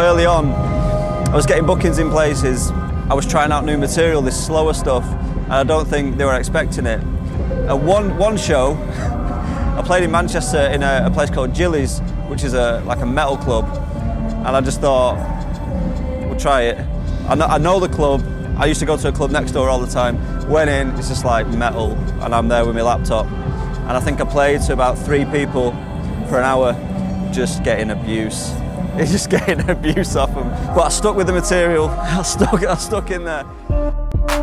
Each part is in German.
early on, I was getting bookings in places. I was trying out new material, this slower stuff, and I don't think they were expecting it. At one one show, I played in Manchester in a, a place called Gillies, which is a like a metal club, and I just thought we'll try it. I know, I know the club. I used to go to a club next door all the time. Went in, it's just like metal, and I'm there with my laptop. And I think I played to about three people for an hour, just getting abuse. It's just getting abuse off them. But I stuck with the material. I stuck, I stuck in there.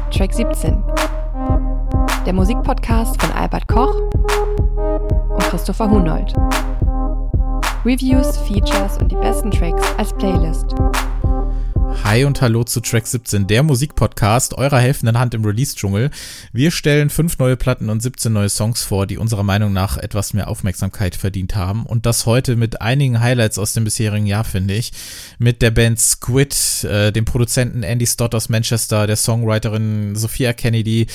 Track 17. Der Musikpodcast von Albert Koch und Christopher Hunold. Reviews, Features und die besten Tracks als Playlist. Hi und hallo zu Track 17, der Musikpodcast eurer helfenden Hand im Release-Dschungel. Wir stellen fünf neue Platten und 17 neue Songs vor, die unserer Meinung nach etwas mehr Aufmerksamkeit verdient haben. Und das heute mit einigen Highlights aus dem bisherigen Jahr, finde ich. Mit der Band Squid, äh, dem Produzenten Andy Stott aus Manchester, der Songwriterin Sophia Kennedy.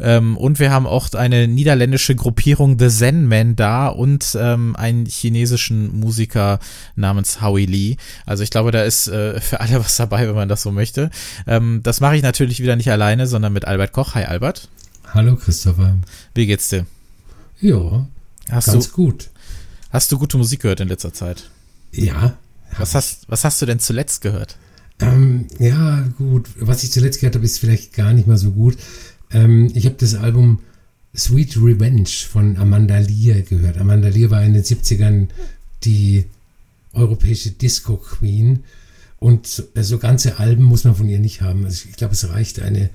Ähm, und wir haben auch eine niederländische Gruppierung The Zen Man da und ähm, einen chinesischen Musiker namens Howie Lee. Also ich glaube, da ist äh, für alle was dabei, wenn man das so möchte. Ähm, das mache ich natürlich wieder nicht alleine, sondern mit Albert Koch. Hi Albert. Hallo Christopher. Wie geht's dir? Ja, hast ganz du, gut. Hast du gute Musik gehört in letzter Zeit? Ja. Was hast, was hast du denn zuletzt gehört? Ähm, ja, gut. Was ich zuletzt gehört habe, ist vielleicht gar nicht mal so gut. Ähm, ich habe das Album Sweet Revenge von Amanda Lear gehört. Amanda Lear war in den 70ern die europäische Disco-Queen und so, so, ganze Alben muss man von ihr nicht haben. Also ich glaube, es reicht eine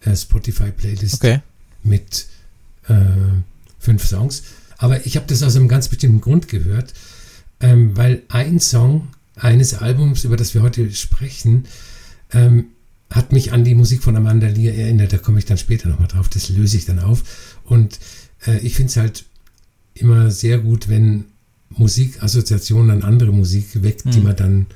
äh, Spotify-Playlist okay. mit äh, fünf Songs. Aber ich habe das aus einem ganz bestimmten Grund gehört, ähm, weil ein Song eines Albums, über das wir heute sprechen, ähm, hat mich an die Musik von Amanda Lear erinnert. Da komme ich dann später nochmal drauf. Das löse ich dann auf. Und äh, ich finde es halt immer sehr gut, wenn Musik Assoziationen an andere Musik weckt, hm. die man dann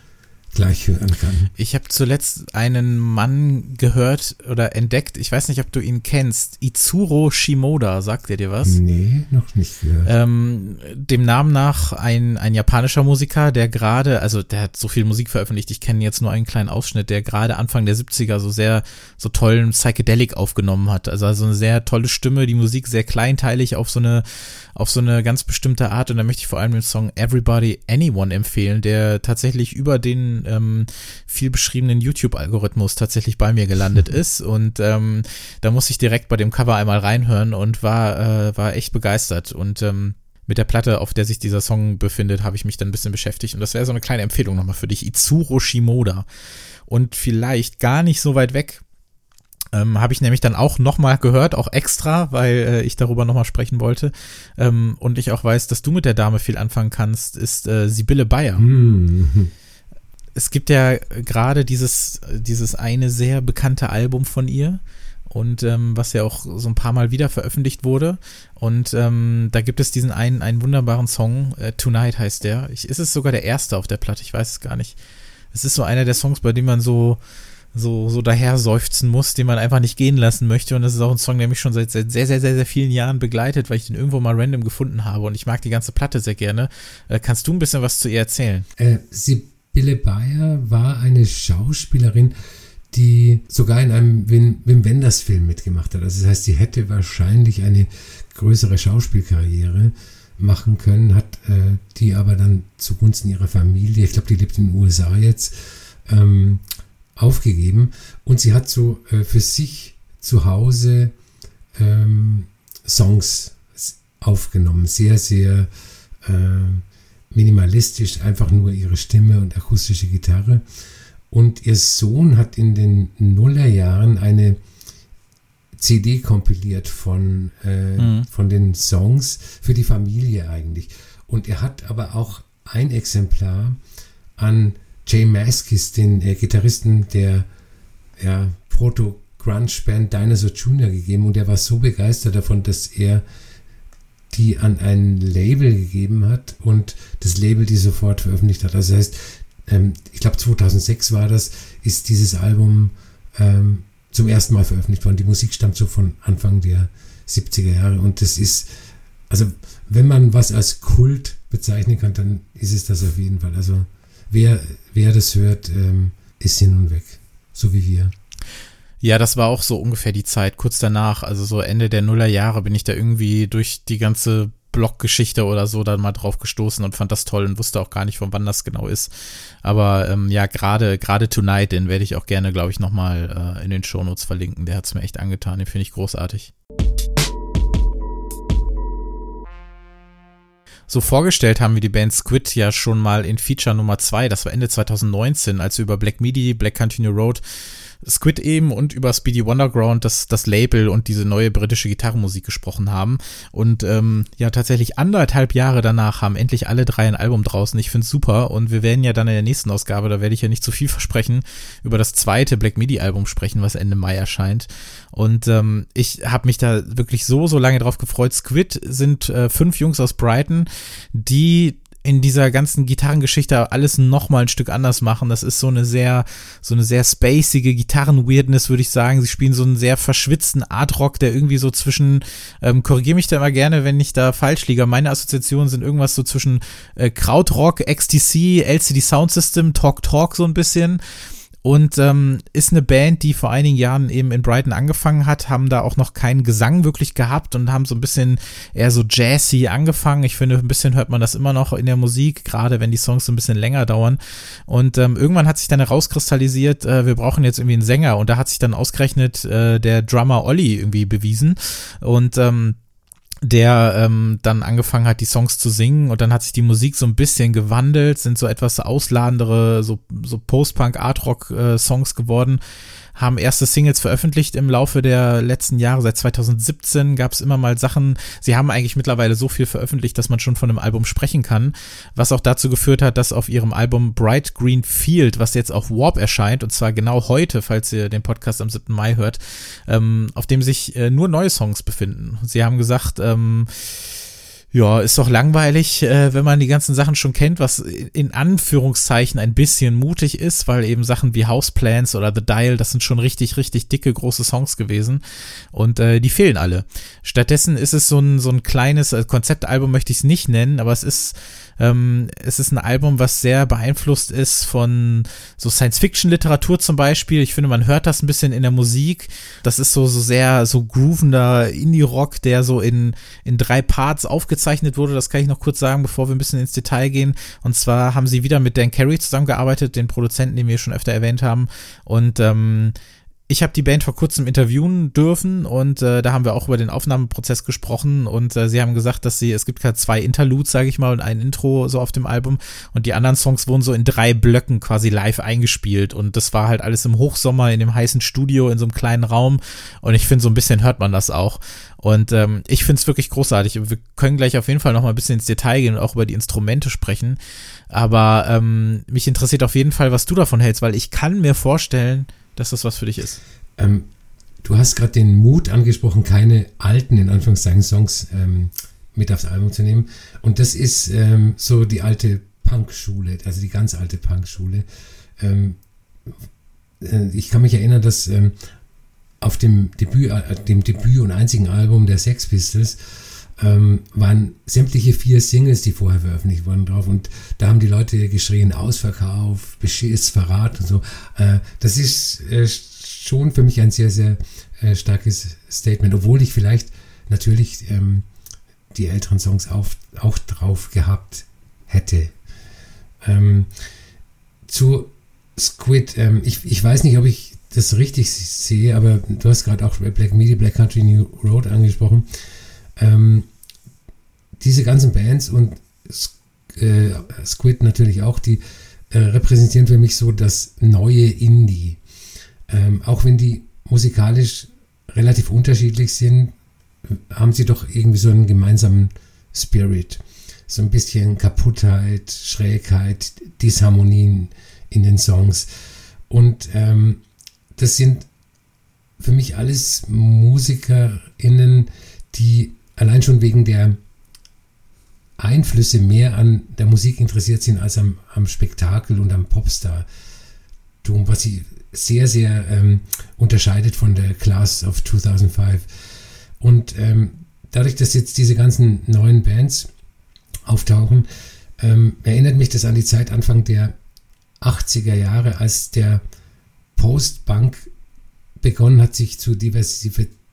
gleich hören kann. Ich habe zuletzt einen Mann gehört oder entdeckt, ich weiß nicht, ob du ihn kennst, Itsuro Shimoda, sagt er dir was? Nee, noch nicht gehört. Ähm, dem Namen nach ein, ein japanischer Musiker, der gerade, also der hat so viel Musik veröffentlicht, ich kenne jetzt nur einen kleinen Ausschnitt, der gerade Anfang der 70er so sehr, so tollen Psychedelic aufgenommen hat. Also, also eine sehr tolle Stimme, die Musik sehr kleinteilig auf so eine, auf so eine ganz bestimmte Art und da möchte ich vor allem den Song Everybody Anyone empfehlen, der tatsächlich über den ähm, viel beschriebenen YouTube-Algorithmus tatsächlich bei mir gelandet ist. Und ähm, da muss ich direkt bei dem Cover einmal reinhören und war, äh, war echt begeistert. Und ähm, mit der Platte, auf der sich dieser Song befindet, habe ich mich dann ein bisschen beschäftigt. Und das wäre so eine kleine Empfehlung nochmal für dich. Itsuro Shimoda. Und vielleicht gar nicht so weit weg ähm, habe ich nämlich dann auch nochmal gehört, auch extra, weil äh, ich darüber nochmal sprechen wollte. Ähm, und ich auch weiß, dass du mit der Dame viel anfangen kannst, ist äh, Sibylle Bayer. Mhm es gibt ja gerade dieses, dieses eine sehr bekannte Album von ihr und ähm, was ja auch so ein paar Mal wieder veröffentlicht wurde. Und ähm, da gibt es diesen einen, einen wunderbaren Song, äh, Tonight heißt der. Ich, ist es sogar der erste auf der Platte, ich weiß es gar nicht. Es ist so einer der Songs, bei dem man so, so, so daher seufzen muss, den man einfach nicht gehen lassen möchte. Und das ist auch ein Song, der mich schon seit, seit sehr, sehr, sehr, sehr vielen Jahren begleitet, weil ich den irgendwo mal random gefunden habe. Und ich mag die ganze Platte sehr gerne. Äh, kannst du ein bisschen was zu ihr erzählen? Äh, sie Bille Bayer war eine Schauspielerin, die sogar in einem Wim, Wim Wenders Film mitgemacht hat. Also das heißt, sie hätte wahrscheinlich eine größere Schauspielkarriere machen können, hat äh, die aber dann zugunsten ihrer Familie, ich glaube, die lebt in den USA jetzt, ähm, aufgegeben. Und sie hat so äh, für sich zu Hause ähm, Songs aufgenommen, sehr, sehr äh, minimalistisch, einfach nur ihre Stimme und akustische Gitarre. Und ihr Sohn hat in den Nullerjahren eine CD kompiliert von, äh, mhm. von den Songs für die Familie eigentlich. Und er hat aber auch ein Exemplar an Jay Maskis, den äh, Gitarristen der ja, Proto-Grunge-Band Dinosaur Jr. gegeben. Und er war so begeistert davon, dass er die an ein Label gegeben hat und das Label die sofort veröffentlicht hat. Also das heißt, ähm, ich glaube 2006 war das, ist dieses Album ähm, zum ersten Mal veröffentlicht worden. Die Musik stammt so von Anfang der 70er Jahre und das ist, also wenn man was als Kult bezeichnen kann, dann ist es das auf jeden Fall. Also wer, wer das hört, ähm, ist hin und weg. So wie wir. Ja, das war auch so ungefähr die Zeit, kurz danach, also so Ende der Nullerjahre bin ich da irgendwie durch die ganze Bloggeschichte oder so dann mal drauf gestoßen und fand das toll und wusste auch gar nicht, von wann das genau ist. Aber ähm, ja, gerade gerade Tonight, den werde ich auch gerne, glaube ich, nochmal äh, in den Shownotes verlinken. Der hat es mir echt angetan, den finde ich großartig. So vorgestellt haben wir die Band Squid ja schon mal in Feature Nummer 2, das war Ende 2019, als wir über Black Midi, Black Continue Road Squid eben und über Speedy Wonderground, das, das Label und diese neue britische Gitarrenmusik gesprochen haben. Und ähm, ja, tatsächlich anderthalb Jahre danach haben endlich alle drei ein Album draußen. Ich finde es super. Und wir werden ja dann in der nächsten Ausgabe, da werde ich ja nicht zu viel versprechen, über das zweite Black Midi-Album sprechen, was Ende Mai erscheint. Und ähm, ich habe mich da wirklich so, so lange drauf gefreut. Squid sind äh, fünf Jungs aus Brighton, die in dieser ganzen Gitarrengeschichte alles noch mal ein Stück anders machen. Das ist so eine sehr, so eine sehr spacige Gitarren-Weirdness, würde ich sagen. Sie spielen so einen sehr verschwitzten Art-Rock, der irgendwie so zwischen, ähm, korrigiere mich da immer gerne, wenn ich da falsch liege. Meine Assoziationen sind irgendwas so zwischen äh, Krautrock, XTC, LCD Sound System, Talk Talk so ein bisschen. Und ähm, ist eine Band, die vor einigen Jahren eben in Brighton angefangen hat, haben da auch noch keinen Gesang wirklich gehabt und haben so ein bisschen eher so jazzy angefangen. Ich finde, ein bisschen hört man das immer noch in der Musik, gerade wenn die Songs so ein bisschen länger dauern. Und ähm, irgendwann hat sich dann herauskristallisiert, äh, wir brauchen jetzt irgendwie einen Sänger. Und da hat sich dann ausgerechnet äh, der Drummer Olli irgendwie bewiesen. Und ähm, der ähm, dann angefangen hat, die Songs zu singen und dann hat sich die Musik so ein bisschen gewandelt, sind so etwas ausladendere, so, so Post-Punk-Art-Rock-Songs äh, geworden haben erste Singles veröffentlicht im Laufe der letzten Jahre. Seit 2017 gab es immer mal Sachen. Sie haben eigentlich mittlerweile so viel veröffentlicht, dass man schon von einem Album sprechen kann, was auch dazu geführt hat, dass auf ihrem Album Bright Green Field, was jetzt auf Warp erscheint, und zwar genau heute, falls ihr den Podcast am 7. Mai hört, ähm, auf dem sich äh, nur neue Songs befinden. Sie haben gesagt, ähm, ja, ist doch langweilig, äh, wenn man die ganzen Sachen schon kennt, was in Anführungszeichen ein bisschen mutig ist, weil eben Sachen wie Houseplants oder The Dial, das sind schon richtig, richtig dicke, große Songs gewesen und äh, die fehlen alle. Stattdessen ist es so ein, so ein kleines äh, Konzeptalbum, möchte ich es nicht nennen, aber es ist ähm, es ist ein Album, was sehr beeinflusst ist von so Science-Fiction-Literatur zum Beispiel. Ich finde, man hört das ein bisschen in der Musik. Das ist so, so sehr so groovender Indie-Rock, der so in, in drei Parts aufgezeichnet wurde. Das kann ich noch kurz sagen, bevor wir ein bisschen ins Detail gehen. Und zwar haben sie wieder mit Dan Carey zusammengearbeitet, den Produzenten, den wir schon öfter erwähnt haben. Und ähm, ich habe die Band vor kurzem interviewen dürfen und äh, da haben wir auch über den Aufnahmeprozess gesprochen und äh, sie haben gesagt, dass sie, es gibt gerade zwei Interludes, sage ich mal, und ein Intro so auf dem Album und die anderen Songs wurden so in drei Blöcken quasi live eingespielt und das war halt alles im Hochsommer in dem heißen Studio in so einem kleinen Raum und ich finde, so ein bisschen hört man das auch und ähm, ich finde es wirklich großartig. Wir können gleich auf jeden Fall noch mal ein bisschen ins Detail gehen und auch über die Instrumente sprechen, aber ähm, mich interessiert auf jeden Fall, was du davon hältst, weil ich kann mir vorstellen, dass das was für dich ist. Ähm, du hast gerade den Mut angesprochen, keine alten, in Anführungszeichen, Songs ähm, mit aufs Album zu nehmen. Und das ist ähm, so die alte Punk-Schule, also die ganz alte Punk-Schule. Ähm, äh, ich kann mich erinnern, dass ähm, auf dem Debüt, äh, dem Debüt und einzigen Album der Sex Pistols ähm, waren sämtliche vier Singles, die vorher veröffentlicht wurden, drauf. Und da haben die Leute geschrien, Ausverkauf, Beschiss, Verrat und so. Äh, das ist äh, schon für mich ein sehr, sehr äh, starkes Statement, obwohl ich vielleicht natürlich ähm, die älteren Songs auch, auch drauf gehabt hätte. Ähm, zu Squid, ähm, ich, ich weiß nicht, ob ich das richtig sehe, aber du hast gerade auch Black Media, Black Country New Road angesprochen ähm, diese ganzen Bands und äh, Squid natürlich auch, die äh, repräsentieren für mich so das neue Indie. Ähm, auch wenn die musikalisch relativ unterschiedlich sind, haben sie doch irgendwie so einen gemeinsamen Spirit. So ein bisschen Kaputtheit, Schrägheit, Disharmonien in den Songs. Und ähm, das sind für mich alles MusikerInnen, die allein schon wegen der Einflüsse mehr an der Musik interessiert sind als am, am Spektakel und am Popstar-Tum, was sie sehr, sehr ähm, unterscheidet von der Class of 2005. Und ähm, dadurch, dass jetzt diese ganzen neuen Bands auftauchen, ähm, erinnert mich das an die Zeit Anfang der 80er Jahre, als der Postbank begonnen hat, sich zu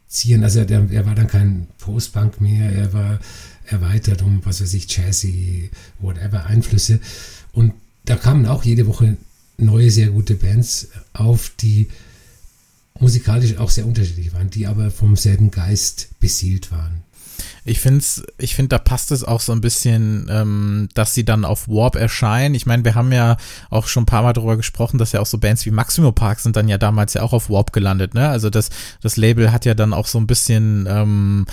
diversifizieren. Also er, er war dann kein Postbank mehr, er war erweitert um, was weiß ich, Jazzy, whatever, Einflüsse. Und da kamen auch jede Woche neue, sehr gute Bands auf, die musikalisch auch sehr unterschiedlich waren, die aber vom selben Geist beseelt waren. Ich finde, ich finde, da passt es auch so ein bisschen, ähm, dass sie dann auf Warp erscheinen. Ich meine, wir haben ja auch schon ein paar Mal darüber gesprochen, dass ja auch so Bands wie Maximo Park sind dann ja damals ja auch auf Warp gelandet. Ne? Also das, das Label hat ja dann auch so ein bisschen ähm,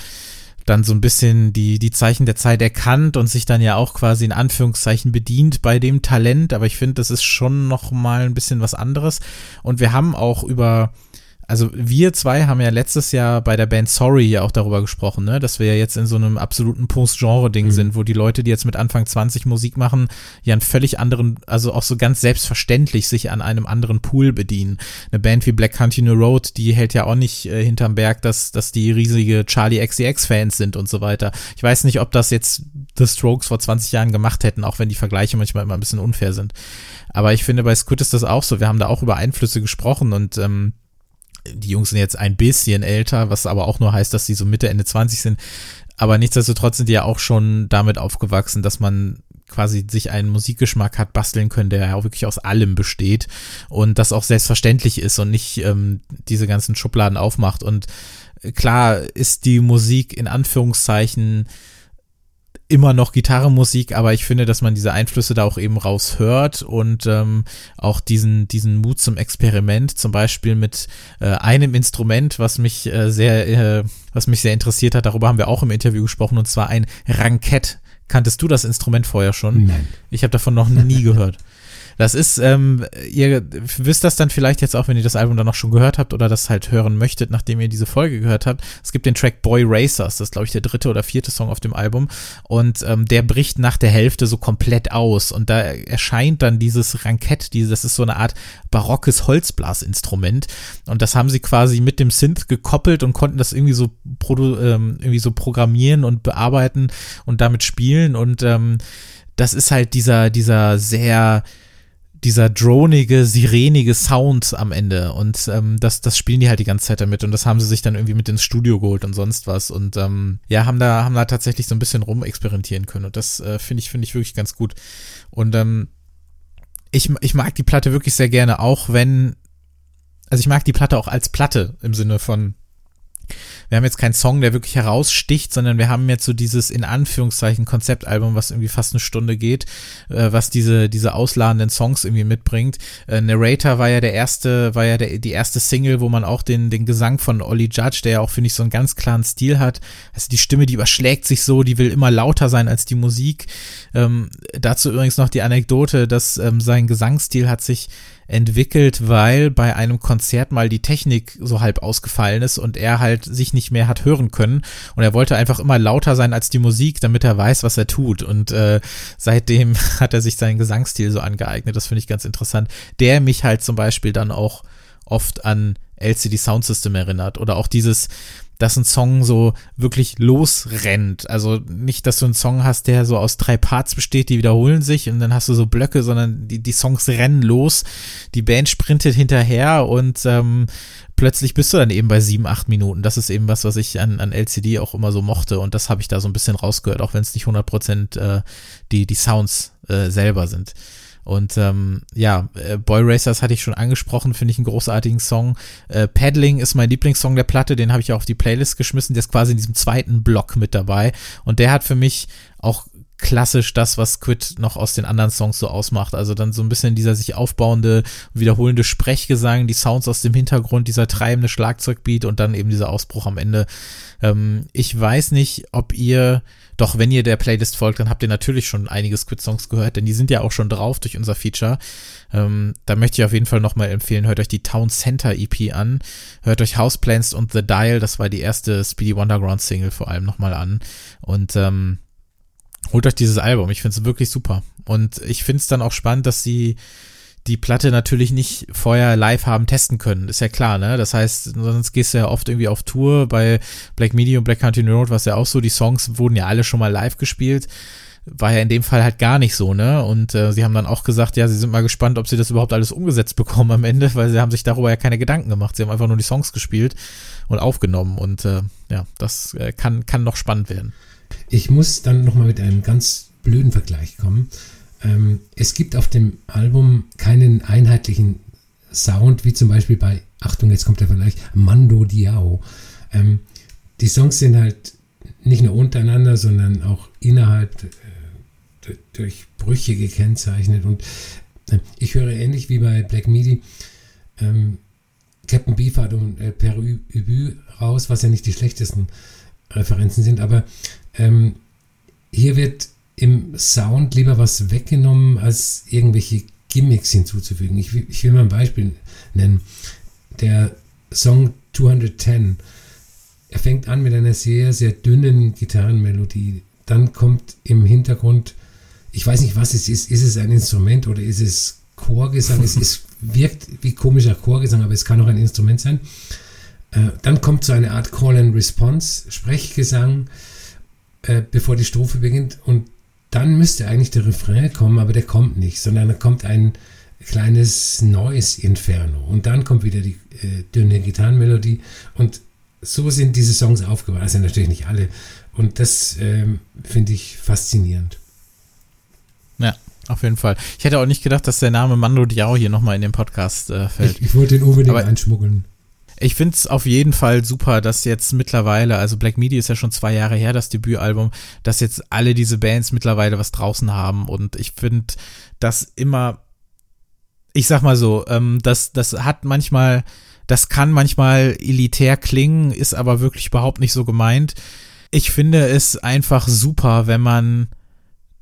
dann so ein bisschen die, die Zeichen der Zeit erkannt und sich dann ja auch quasi in Anführungszeichen bedient bei dem Talent. Aber ich finde, das ist schon noch mal ein bisschen was anderes. Und wir haben auch über also wir zwei haben ja letztes Jahr bei der Band Sorry ja auch darüber gesprochen, ne, dass wir ja jetzt in so einem absoluten Post-Genre-Ding mhm. sind, wo die Leute, die jetzt mit Anfang 20 Musik machen, ja einen völlig anderen, also auch so ganz selbstverständlich sich an einem anderen Pool bedienen. Eine Band wie Black Country New Road, die hält ja auch nicht äh, hinterm Berg, dass, dass die riesige Charlie XCX-Fans sind und so weiter. Ich weiß nicht, ob das jetzt The Strokes vor 20 Jahren gemacht hätten, auch wenn die Vergleiche manchmal immer ein bisschen unfair sind. Aber ich finde, bei Squid ist das auch so. Wir haben da auch über Einflüsse gesprochen und ähm, die Jungs sind jetzt ein bisschen älter, was aber auch nur heißt, dass sie so Mitte, Ende 20 sind. Aber nichtsdestotrotz sind die ja auch schon damit aufgewachsen, dass man quasi sich einen Musikgeschmack hat basteln können, der ja auch wirklich aus allem besteht und das auch selbstverständlich ist und nicht ähm, diese ganzen Schubladen aufmacht. Und klar ist die Musik in Anführungszeichen immer noch Gitarrenmusik, aber ich finde, dass man diese Einflüsse da auch eben raushört und ähm, auch diesen, diesen Mut zum Experiment, zum Beispiel mit äh, einem Instrument, was mich äh, sehr, äh, was mich sehr interessiert hat, darüber haben wir auch im Interview gesprochen, und zwar ein Rankett. Kanntest du das Instrument vorher schon? Nein. Ich habe davon noch nie gehört. Das ist, ähm, ihr wisst das dann vielleicht jetzt auch, wenn ihr das Album dann noch schon gehört habt oder das halt hören möchtet, nachdem ihr diese Folge gehört habt. Es gibt den Track Boy Racers, das ist, glaube ich, der dritte oder vierte Song auf dem Album. Und ähm, der bricht nach der Hälfte so komplett aus. Und da erscheint dann dieses Rankett, dieses, das ist so eine Art barockes Holzblasinstrument. Und das haben sie quasi mit dem Synth gekoppelt und konnten das irgendwie so, ähm, irgendwie so programmieren und bearbeiten und damit spielen. Und ähm, das ist halt dieser, dieser sehr dieser dronige, sirenige Sound am Ende. Und ähm, das, das spielen die halt die ganze Zeit damit. Und das haben sie sich dann irgendwie mit ins Studio geholt und sonst was. Und ähm, ja, haben da, haben da tatsächlich so ein bisschen rumexperimentieren können. Und das äh, finde ich, finde ich wirklich ganz gut. Und ähm, ich, ich mag die Platte wirklich sehr gerne, auch wenn, also ich mag die Platte auch als Platte im Sinne von, wir haben jetzt keinen Song, der wirklich heraussticht, sondern wir haben jetzt so dieses in Anführungszeichen Konzeptalbum, was irgendwie fast eine Stunde geht, äh, was diese diese ausladenden Songs irgendwie mitbringt. Äh, Narrator war ja der erste, war ja der, die erste Single, wo man auch den den Gesang von Ollie Judge, der ja auch finde ich so einen ganz klaren Stil hat. Also die Stimme, die überschlägt sich so, die will immer lauter sein als die Musik. Ähm, dazu übrigens noch die Anekdote, dass ähm, sein Gesangsstil hat sich entwickelt, weil bei einem Konzert mal die Technik so halb ausgefallen ist und er halt sich nicht mehr hat hören können. Und er wollte einfach immer lauter sein als die Musik, damit er weiß, was er tut. Und äh, seitdem hat er sich seinen Gesangsstil so angeeignet, das finde ich ganz interessant, der mich halt zum Beispiel dann auch oft an LCD Sound System erinnert oder auch dieses, dass ein Song so wirklich losrennt. Also nicht, dass du einen Song hast, der so aus drei Parts besteht, die wiederholen sich und dann hast du so Blöcke, sondern die, die Songs rennen los, die Band sprintet hinterher und ähm, plötzlich bist du dann eben bei sieben, acht Minuten. Das ist eben was, was ich an, an LCD auch immer so mochte und das habe ich da so ein bisschen rausgehört, auch wenn es nicht 100% äh, die, die Sounds äh, selber sind. Und ähm, ja, äh, Boy Racers hatte ich schon angesprochen, finde ich einen großartigen Song. Äh, Paddling ist mein Lieblingssong der Platte, den habe ich auch auf die Playlist geschmissen. Der ist quasi in diesem zweiten Block mit dabei. Und der hat für mich auch klassisch das, was Quid noch aus den anderen Songs so ausmacht. Also dann so ein bisschen dieser sich aufbauende, wiederholende Sprechgesang, die Sounds aus dem Hintergrund, dieser treibende Schlagzeugbeat und dann eben dieser Ausbruch am Ende. Ähm, ich weiß nicht, ob ihr doch, wenn ihr der Playlist folgt, dann habt ihr natürlich schon einige Squid-Songs gehört, denn die sind ja auch schon drauf durch unser Feature. Ähm, da möchte ich auf jeden Fall nochmal empfehlen, hört euch die Town Center EP an, hört euch Houseplants und The Dial, das war die erste Speedy Wonderground Single vor allem nochmal an und ähm, holt euch dieses Album, ich finde es wirklich super und ich finde es dann auch spannend, dass sie die Platte natürlich nicht vorher live haben testen können, ist ja klar, ne? Das heißt, sonst gehst du ja oft irgendwie auf Tour bei Black Media und Black Country Road, was ja auch so, die Songs wurden ja alle schon mal live gespielt. war ja in dem Fall halt gar nicht so, ne? Und äh, sie haben dann auch gesagt, ja, sie sind mal gespannt, ob sie das überhaupt alles umgesetzt bekommen am Ende, weil sie haben sich darüber ja keine Gedanken gemacht. Sie haben einfach nur die Songs gespielt und aufgenommen und äh, ja, das äh, kann, kann noch spannend werden. Ich muss dann nochmal mit einem ganz blöden Vergleich kommen. Ähm, es gibt auf dem Album keinen einheitlichen Sound, wie zum Beispiel bei, Achtung, jetzt kommt der Vergleich, Mando Diao. Ähm, die Songs sind halt nicht nur untereinander, sondern auch innerhalb äh, durch Brüche gekennzeichnet. Und äh, ich höre ähnlich wie bei Black Midi ähm, Captain Beefheart und äh, Per Ubu raus, was ja nicht die schlechtesten Referenzen sind, aber ähm, hier wird im Sound lieber was weggenommen, als irgendwelche Gimmicks hinzuzufügen. Ich, ich will mal ein Beispiel nennen. Der Song 210 er fängt an mit einer sehr, sehr dünnen Gitarrenmelodie. Dann kommt im Hintergrund, ich weiß nicht, was es ist. Ist es ein Instrument oder ist es Chorgesang? es ist, wirkt wie komischer Chorgesang, aber es kann auch ein Instrument sein. Äh, dann kommt so eine Art Call and Response, Sprechgesang, äh, bevor die Strophe beginnt. Und dann müsste eigentlich der Refrain kommen, aber der kommt nicht, sondern da kommt ein kleines Noise Inferno. Und dann kommt wieder die äh, dünne Gitarrenmelodie. Und so sind diese Songs aufgebaut. Also natürlich nicht alle. Und das ähm, finde ich faszinierend. Ja, auf jeden Fall. Ich hätte auch nicht gedacht, dass der Name Mando Diao hier nochmal in den Podcast äh, fällt. Ich, ich wollte ihn unbedingt Aber einschmuggeln. Ich finde es auf jeden Fall super, dass jetzt mittlerweile, also Black Midi ist ja schon zwei Jahre her, das Debütalbum, dass jetzt alle diese Bands mittlerweile was draußen haben. Und ich finde das immer, ich sag mal so, ähm, das, das hat manchmal das kann manchmal elitär klingen, ist aber wirklich überhaupt nicht so gemeint. Ich finde es einfach super, wenn man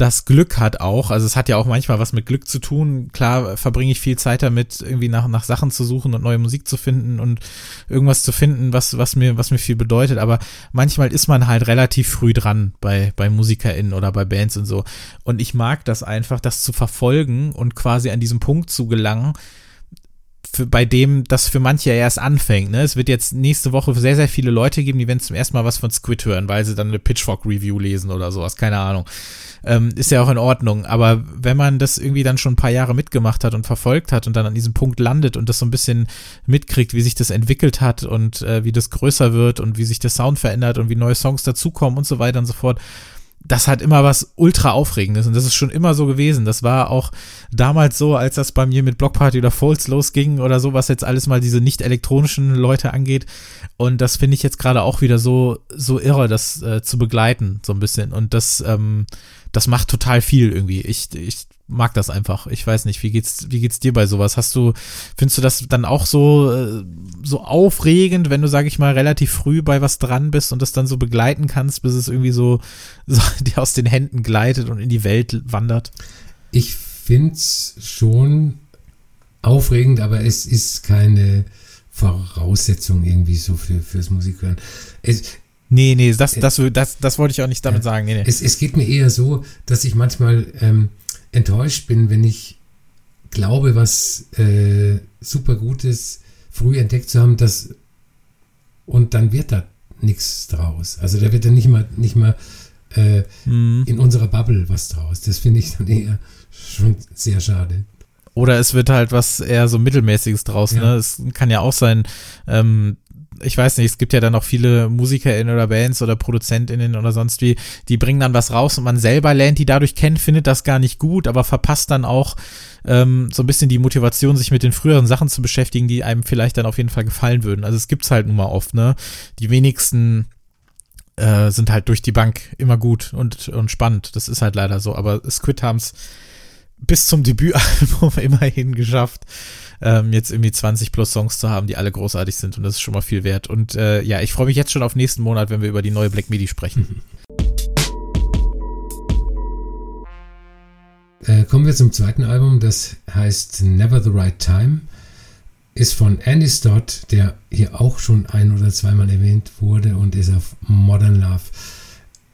das Glück hat auch, also es hat ja auch manchmal was mit Glück zu tun. Klar verbringe ich viel Zeit damit, irgendwie nach, nach Sachen zu suchen und neue Musik zu finden und irgendwas zu finden, was, was mir, was mir viel bedeutet. Aber manchmal ist man halt relativ früh dran bei, bei MusikerInnen oder bei Bands und so. Und ich mag das einfach, das zu verfolgen und quasi an diesem Punkt zu gelangen, für, bei dem das für manche erst anfängt. Ne? Es wird jetzt nächste Woche sehr, sehr viele Leute geben, die werden zum ersten Mal was von Squid hören, weil sie dann eine Pitchfork-Review lesen oder sowas, keine Ahnung. Ähm, ist ja auch in Ordnung. Aber wenn man das irgendwie dann schon ein paar Jahre mitgemacht hat und verfolgt hat und dann an diesem Punkt landet und das so ein bisschen mitkriegt, wie sich das entwickelt hat und äh, wie das größer wird und wie sich der Sound verändert und wie neue Songs dazukommen und so weiter und so fort, das hat immer was ultra aufregendes und das ist schon immer so gewesen. Das war auch damals so, als das bei mir mit Blockparty oder Folds losging oder so, was jetzt alles mal diese nicht elektronischen Leute angeht. Und das finde ich jetzt gerade auch wieder so so irre, das äh, zu begleiten so ein bisschen und das ähm, das macht total viel irgendwie. Ich ich mag das einfach. Ich weiß nicht, wie geht's, wie geht's dir bei sowas? Hast du, findest du das dann auch so, äh, so aufregend, wenn du, sag ich mal, relativ früh bei was dran bist und das dann so begleiten kannst, bis es irgendwie so, so dir aus den Händen gleitet und in die Welt wandert? Ich find's schon aufregend, aber es ist keine Voraussetzung irgendwie so für, fürs Musikhören. Es, Nee, nee, das, das, das, das wollte ich auch nicht damit sagen. Nee, nee. Es, es geht mir eher so, dass ich manchmal ähm, enttäuscht bin, wenn ich glaube, was äh, super Gutes früh entdeckt zu haben, dass und dann wird da nichts draus. Also da wird dann nicht mal nicht mal äh, mhm. in unserer Bubble was draus. Das finde ich dann eher schon sehr schade. Oder es wird halt was eher so mittelmäßiges draus. Ja. Ne? Es kann ja auch sein, ähm, ich weiß nicht, es gibt ja dann auch viele MusikerInnen oder Bands oder ProduzentInnen oder sonst wie, die bringen dann was raus und man selber lernt die dadurch kennen, findet das gar nicht gut, aber verpasst dann auch ähm, so ein bisschen die Motivation, sich mit den früheren Sachen zu beschäftigen, die einem vielleicht dann auf jeden Fall gefallen würden. Also es gibt's halt nun mal oft, ne? Die wenigsten äh, sind halt durch die Bank immer gut und, und spannend. Das ist halt leider so. Aber Squid haben's bis zum Debütalbum immerhin geschafft ähm, jetzt irgendwie 20 plus Songs zu haben, die alle großartig sind und das ist schon mal viel wert. Und äh, ja, ich freue mich jetzt schon auf nächsten Monat, wenn wir über die neue Black Midi sprechen. Äh, kommen wir zum zweiten Album, das heißt Never the Right Time. Ist von Andy Stott, der hier auch schon ein oder zweimal erwähnt wurde und ist auf Modern Love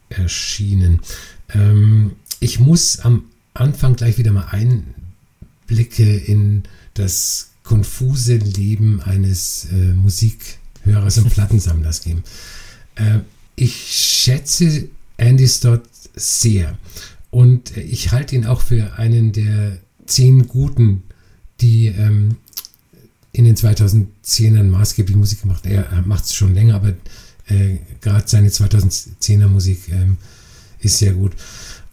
erschienen. Ähm, ich muss am Anfang gleich wieder mal Einblicke in das konfuse Leben eines äh, Musikhörers und Plattensammlers geben. Äh, ich schätze Andy Stott sehr Und ich halte ihn auch für einen der zehn Guten, die ähm, in den 2010ern maßgeblich Musik gemacht haben. Er macht es schon länger, aber äh, gerade seine 2010er Musik ähm, ist sehr gut.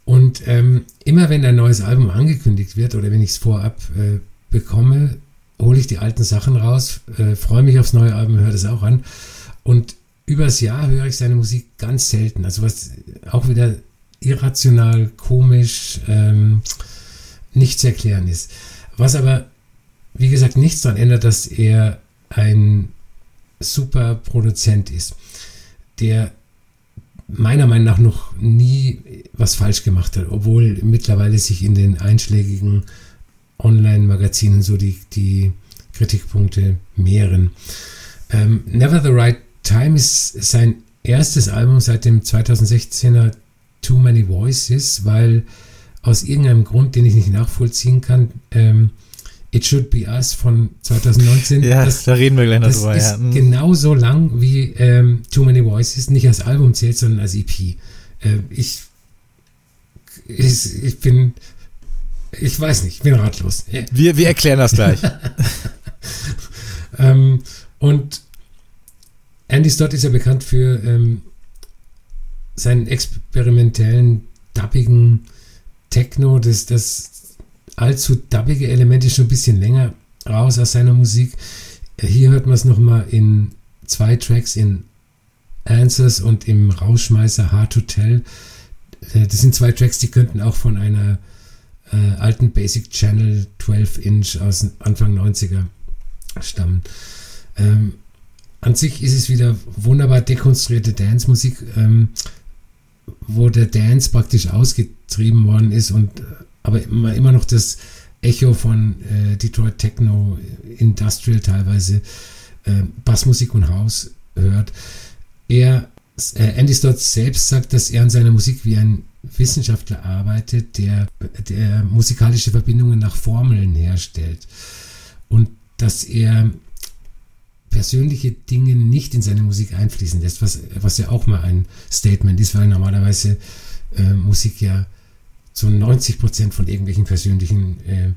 Und ähm, immer wenn ein neues Album angekündigt wird oder wenn ich es vorab äh, bekomme, hole ich die alten Sachen raus, äh, freue mich aufs neue Album, höre das auch an. Und übers Jahr höre ich seine Musik ganz selten. Also was auch wieder irrational, komisch, ähm, nicht zu erklären ist. Was aber, wie gesagt, nichts daran ändert, dass er ein super Produzent ist, der meiner Meinung nach noch nie was falsch gemacht hat, obwohl mittlerweile sich in den einschlägigen Online-Magazinen so die, die Kritikpunkte mehren. Ähm, Never the Right Time ist sein erstes Album seit dem 2016er Too Many Voices, weil aus irgendeinem Grund, den ich nicht nachvollziehen kann, ähm, It Should Be Us von 2019. Ja, das, da reden wir gleich noch das drüber. ist Ja. Mhm. genauso lang wie ähm, Too Many Voices, nicht als Album zählt, sondern als EP. Äh, ich, ich, ich bin, ich weiß nicht, ich bin ratlos. Wir, wir erklären das gleich. Ähm, und Andy Stott ist ja bekannt für ähm, seinen experimentellen, dubbigen Techno. Das, das allzu dubbige Element ist schon ein bisschen länger raus aus seiner Musik. Hier hört man es nochmal in zwei Tracks in Answers und im Rausschmeißer Hard to Tell. Äh, Das sind zwei Tracks, die könnten auch von einer äh, alten Basic Channel 12 Inch aus Anfang 90er stammen. Ähm, an sich ist es wieder wunderbar dekonstruierte Dance-Musik, ähm, wo der Dance praktisch ausgetrieben worden ist und äh, aber immer, immer noch das Echo von äh, Detroit Techno, Industrial teilweise, äh, Bassmusik und House hört. Er, äh, Andy Stott selbst sagt, dass er an seiner Musik wie ein Wissenschaftler arbeitet, der, der musikalische Verbindungen nach Formeln herstellt. Und dass er persönliche Dinge nicht in seine Musik einfließen lässt, was, was ja auch mal ein Statement ist, weil normalerweise äh, Musik ja zu 90 Prozent von irgendwelchen persönlichen äh,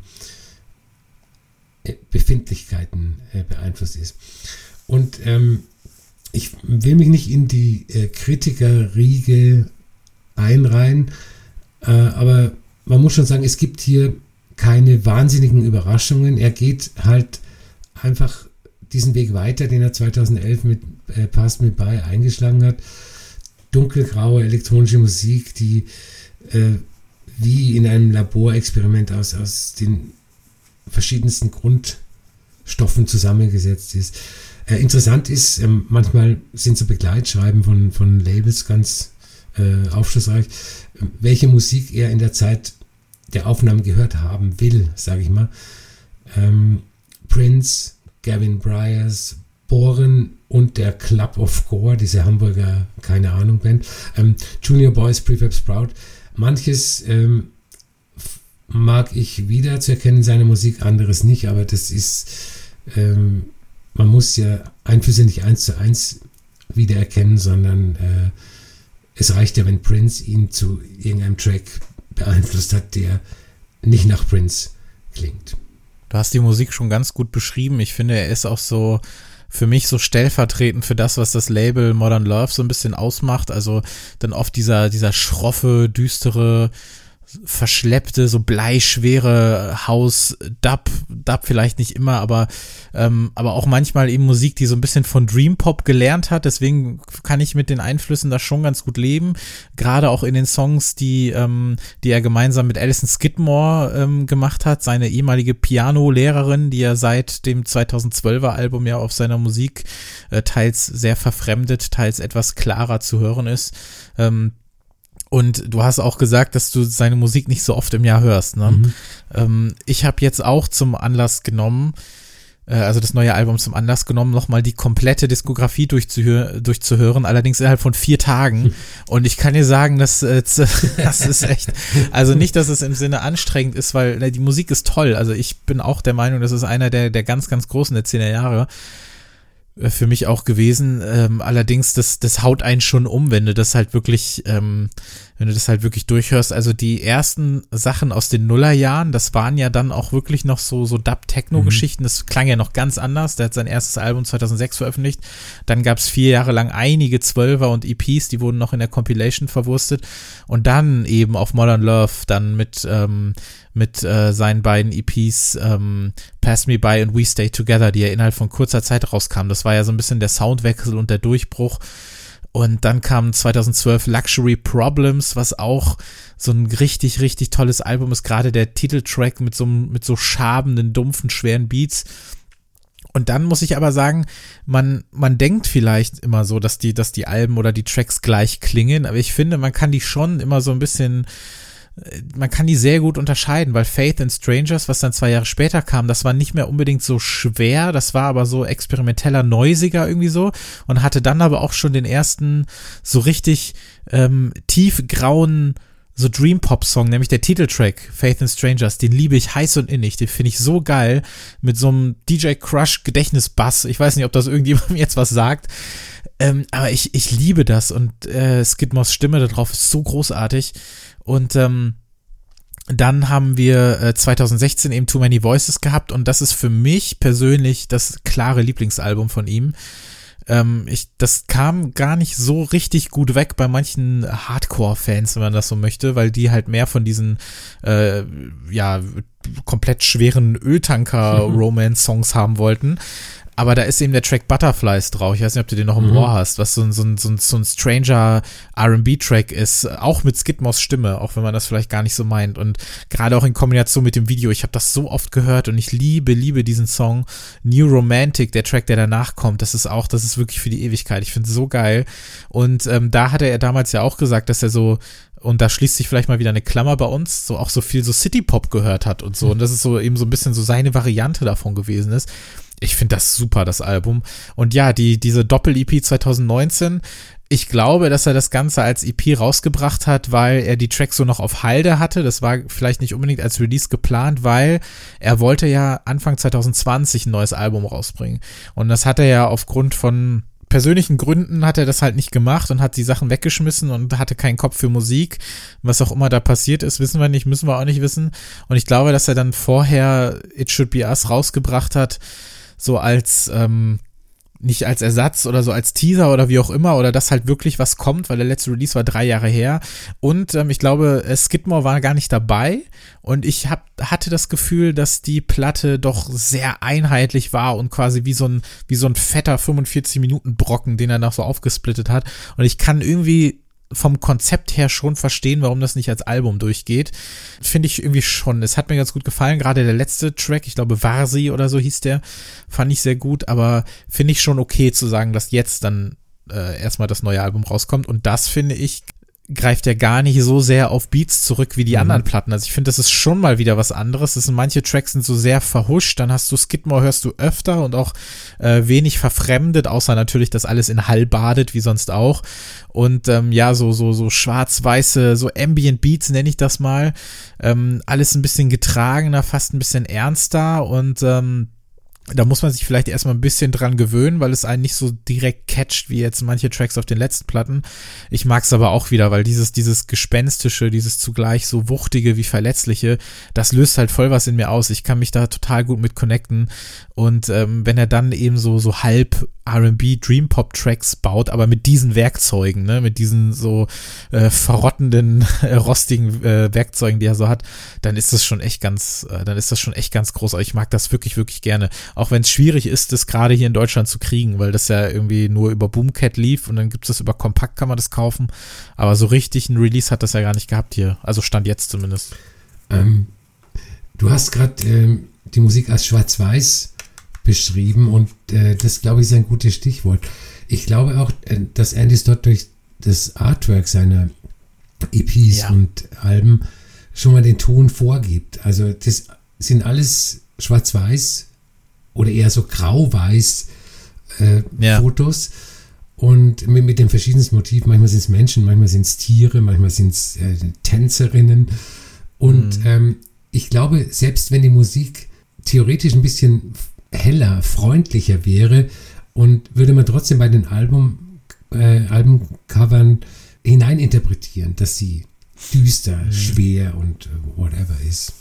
Befindlichkeiten äh, beeinflusst ist. Und ähm, ich will mich nicht in die äh, Kritikerriege einreihen, äh, aber man muss schon sagen, es gibt hier keine wahnsinnigen Überraschungen. Er geht halt einfach diesen Weg weiter, den er 2011 mit äh, Pass Me By eingeschlagen hat. Dunkelgraue elektronische Musik, die äh, wie in einem Laborexperiment aus, aus den verschiedensten Grundstoffen zusammengesetzt ist. Äh, interessant ist, ähm, manchmal sind so Begleitschreiben von, von Labels ganz äh, aufschlussreich, welche Musik er in der Zeit der Aufnahmen gehört haben will, sage ich mal. Ähm, Prince, Gavin Bryars, Bohren und der Club of Gore, diese Hamburger, keine Ahnung, Band. Ähm, Junior Boys, Prefab Sprout. Manches ähm, mag ich wieder zu erkennen in seiner Musik, anderes nicht, aber das ist, ähm, man muss ja Einflüsse nicht eins zu eins wiedererkennen, sondern äh, es reicht ja, wenn Prince ihn zu irgendeinem Track beeinflusst hat, der nicht nach Prince klingt. Du hast die Musik schon ganz gut beschrieben. Ich finde, er ist auch so für mich so stellvertretend für das, was das Label Modern Love so ein bisschen ausmacht. Also dann oft dieser, dieser schroffe, düstere, verschleppte, so bleischwere Haus, Dub, Dub vielleicht nicht immer, aber, ähm, aber auch manchmal eben Musik, die so ein bisschen von Dream Pop gelernt hat. Deswegen kann ich mit den Einflüssen da schon ganz gut leben. Gerade auch in den Songs, die, ähm, die er gemeinsam mit Alison Skidmore ähm, gemacht hat, seine ehemalige Piano-Lehrerin, die er seit dem 2012er Album ja auf seiner Musik äh, teils sehr verfremdet, teils etwas klarer zu hören ist. Ähm, und du hast auch gesagt, dass du seine Musik nicht so oft im Jahr hörst. Ne? Mhm. Ähm, ich habe jetzt auch zum Anlass genommen, äh, also das neue Album zum Anlass genommen, nochmal die komplette Diskografie durchzuhör durchzuhören, allerdings innerhalb von vier Tagen. Und ich kann dir sagen, dass äh, das ist echt, also nicht, dass es im Sinne anstrengend ist, weil äh, die Musik ist toll. Also ich bin auch der Meinung, das ist einer der, der ganz, ganz großen der 10er Jahre. Äh, für mich auch gewesen. Ähm, allerdings, das, das haut einen schon um, wenn du das halt wirklich, ähm, wenn du das halt wirklich durchhörst. Also die ersten Sachen aus den Nullerjahren, das waren ja dann auch wirklich noch so, so Dub-Techno-Geschichten. Das klang ja noch ganz anders. Der hat sein erstes Album 2006 veröffentlicht. Dann gab es vier Jahre lang einige Zwölfer und EPs, die wurden noch in der Compilation verwurstet. Und dann eben auf Modern Love, dann mit, ähm, mit äh, seinen beiden EPs ähm, Pass Me By und We Stay Together, die ja innerhalb von kurzer Zeit rauskamen. Das war ja so ein bisschen der Soundwechsel und der Durchbruch. Und dann kam 2012 Luxury Problems, was auch so ein richtig, richtig tolles Album ist. Gerade der Titeltrack mit so, mit so schabenden, dumpfen, schweren Beats. Und dann muss ich aber sagen, man, man denkt vielleicht immer so, dass die, dass die Alben oder die Tracks gleich klingen, aber ich finde, man kann die schon immer so ein bisschen man kann die sehr gut unterscheiden, weil Faith in Strangers, was dann zwei Jahre später kam, das war nicht mehr unbedingt so schwer, das war aber so experimenteller, neusiger irgendwie so und hatte dann aber auch schon den ersten so richtig ähm, tiefgrauen so Dream Pop Song, nämlich der Titeltrack Faith in Strangers, den liebe ich heiß und innig, den finde ich so geil mit so einem DJ Crush Gedächtnisbass. Ich weiß nicht, ob das irgendjemand jetzt was sagt, ähm, aber ich ich liebe das und äh, Skidmores Stimme darauf ist so großartig. Und ähm, dann haben wir äh, 2016 eben Too Many Voices gehabt und das ist für mich persönlich das klare Lieblingsalbum von ihm. Ähm, ich, das kam gar nicht so richtig gut weg bei manchen Hardcore-Fans, wenn man das so möchte, weil die halt mehr von diesen äh, ja komplett schweren Öltanker-Romance-Songs haben wollten. Aber da ist eben der Track Butterflies drauf. Ich weiß nicht, ob du den noch im mhm. Ohr hast, was so ein, so ein, so ein, so ein Stranger RB-Track ist, auch mit Skidmos Stimme, auch wenn man das vielleicht gar nicht so meint. Und gerade auch in Kombination mit dem Video, ich habe das so oft gehört und ich liebe, liebe diesen Song. New Romantic, der Track, der danach kommt, das ist auch, das ist wirklich für die Ewigkeit. Ich finde es so geil. Und ähm, da hatte er damals ja auch gesagt, dass er so und da schließt sich vielleicht mal wieder eine Klammer bei uns, so auch so viel so City Pop gehört hat und so. Und das ist so eben so ein bisschen so seine Variante davon gewesen ist ich finde das super, das Album. Und ja, die, diese Doppel-EP 2019, ich glaube, dass er das Ganze als EP rausgebracht hat, weil er die Tracks so noch auf Halde hatte. Das war vielleicht nicht unbedingt als Release geplant, weil er wollte ja Anfang 2020 ein neues Album rausbringen. Und das hat er ja aufgrund von persönlichen Gründen hat er das halt nicht gemacht und hat die Sachen weggeschmissen und hatte keinen Kopf für Musik. Was auch immer da passiert ist, wissen wir nicht, müssen wir auch nicht wissen. Und ich glaube, dass er dann vorher It Should Be Us rausgebracht hat, so als ähm, nicht als Ersatz oder so als Teaser oder wie auch immer oder dass halt wirklich was kommt, weil der letzte Release war drei Jahre her. Und ähm, ich glaube, äh, Skidmore war gar nicht dabei. Und ich hab, hatte das Gefühl, dass die Platte doch sehr einheitlich war und quasi wie so ein, wie so ein fetter 45 Minuten Brocken, den er noch so aufgesplittet hat. Und ich kann irgendwie vom Konzept her schon verstehen, warum das nicht als Album durchgeht. Finde ich irgendwie schon. Es hat mir ganz gut gefallen. Gerade der letzte Track, ich glaube Varsi oder so hieß der, fand ich sehr gut. Aber finde ich schon okay zu sagen, dass jetzt dann äh, erstmal das neue Album rauskommt. Und das finde ich greift ja gar nicht so sehr auf Beats zurück wie die mhm. anderen Platten. Also ich finde, das ist schon mal wieder was anderes. Das sind manche Tracks sind so sehr verhuscht, dann hast du Skidmore hörst du öfter und auch äh, wenig verfremdet, außer natürlich, dass alles in Hall badet, wie sonst auch. Und ähm, ja, so so so schwarz-weiße, so Ambient Beats nenne ich das mal. Ähm, alles ein bisschen getragener, fast ein bisschen ernster und ähm, da muss man sich vielleicht erstmal ein bisschen dran gewöhnen, weil es einen nicht so direkt catcht wie jetzt manche Tracks auf den letzten Platten. Ich mag es aber auch wieder, weil dieses, dieses Gespenstische, dieses zugleich so wuchtige wie verletzliche, das löst halt voll was in mir aus. Ich kann mich da total gut mit connecten. Und ähm, wenn er dann eben so, so halb RB Dream Pop Tracks baut, aber mit diesen Werkzeugen, ne, mit diesen so äh, verrottenden, äh, rostigen äh, Werkzeugen, die er so hat, dann ist das schon echt ganz, äh, dann ist das schon echt ganz groß. Aber ich mag das wirklich, wirklich gerne. Auch wenn es schwierig ist, das gerade hier in Deutschland zu kriegen, weil das ja irgendwie nur über Boomcat lief und dann gibt es das über Kompakt, kann man das kaufen. Aber so richtig ein Release hat das ja gar nicht gehabt hier. Also stand jetzt zumindest. Ähm, du hast gerade ähm, die Musik als schwarz-weiß beschrieben und äh, das, glaube ich, ist ein gutes Stichwort. Ich glaube auch, äh, dass Andy Stott durch das Artwork seiner EPs ja. und Alben schon mal den Ton vorgibt. Also das sind alles schwarz-weiß oder eher so grau-weiß äh, ja. Fotos und mit, mit den verschiedensten Motiven. Manchmal sind es Menschen, manchmal sind es Tiere, manchmal sind es äh, Tänzerinnen. Und mhm. ähm, ich glaube, selbst wenn die Musik theoretisch ein bisschen heller, freundlicher wäre und würde man trotzdem bei den Album, äh, Albencovern hineininterpretieren, dass sie düster, mhm. schwer und whatever ist.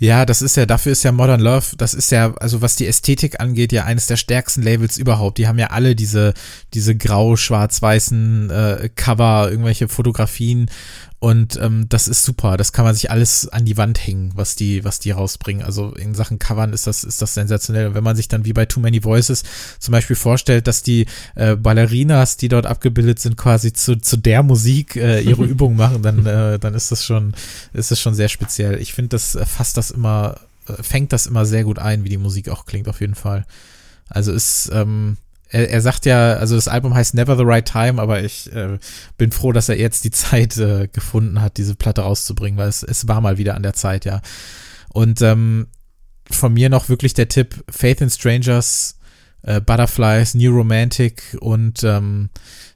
Ja, das ist ja, dafür ist ja Modern Love, das ist ja, also was die Ästhetik angeht, ja eines der stärksten Labels überhaupt. Die haben ja alle diese, diese grau, schwarz-weißen äh, Cover, irgendwelche Fotografien und ähm, das ist super. Das kann man sich alles an die Wand hängen, was die, was die rausbringen. Also in Sachen Covern ist das, ist das sensationell. Und wenn man sich dann wie bei Too Many Voices zum Beispiel vorstellt, dass die äh, Ballerinas, die dort abgebildet sind, quasi zu, zu der Musik äh, ihre Übungen machen, dann, äh, dann ist das schon, ist das schon sehr speziell. Ich finde, das äh, fasst das immer, äh, fängt das immer sehr gut ein, wie die Musik auch klingt, auf jeden Fall. Also ist, ähm, er, er sagt ja, also das Album heißt Never the Right Time, aber ich äh, bin froh, dass er jetzt die Zeit äh, gefunden hat, diese Platte rauszubringen, weil es, es war mal wieder an der Zeit, ja. Und ähm, von mir noch wirklich der Tipp, Faith in Strangers, äh, Butterflies, New Romantic und ähm,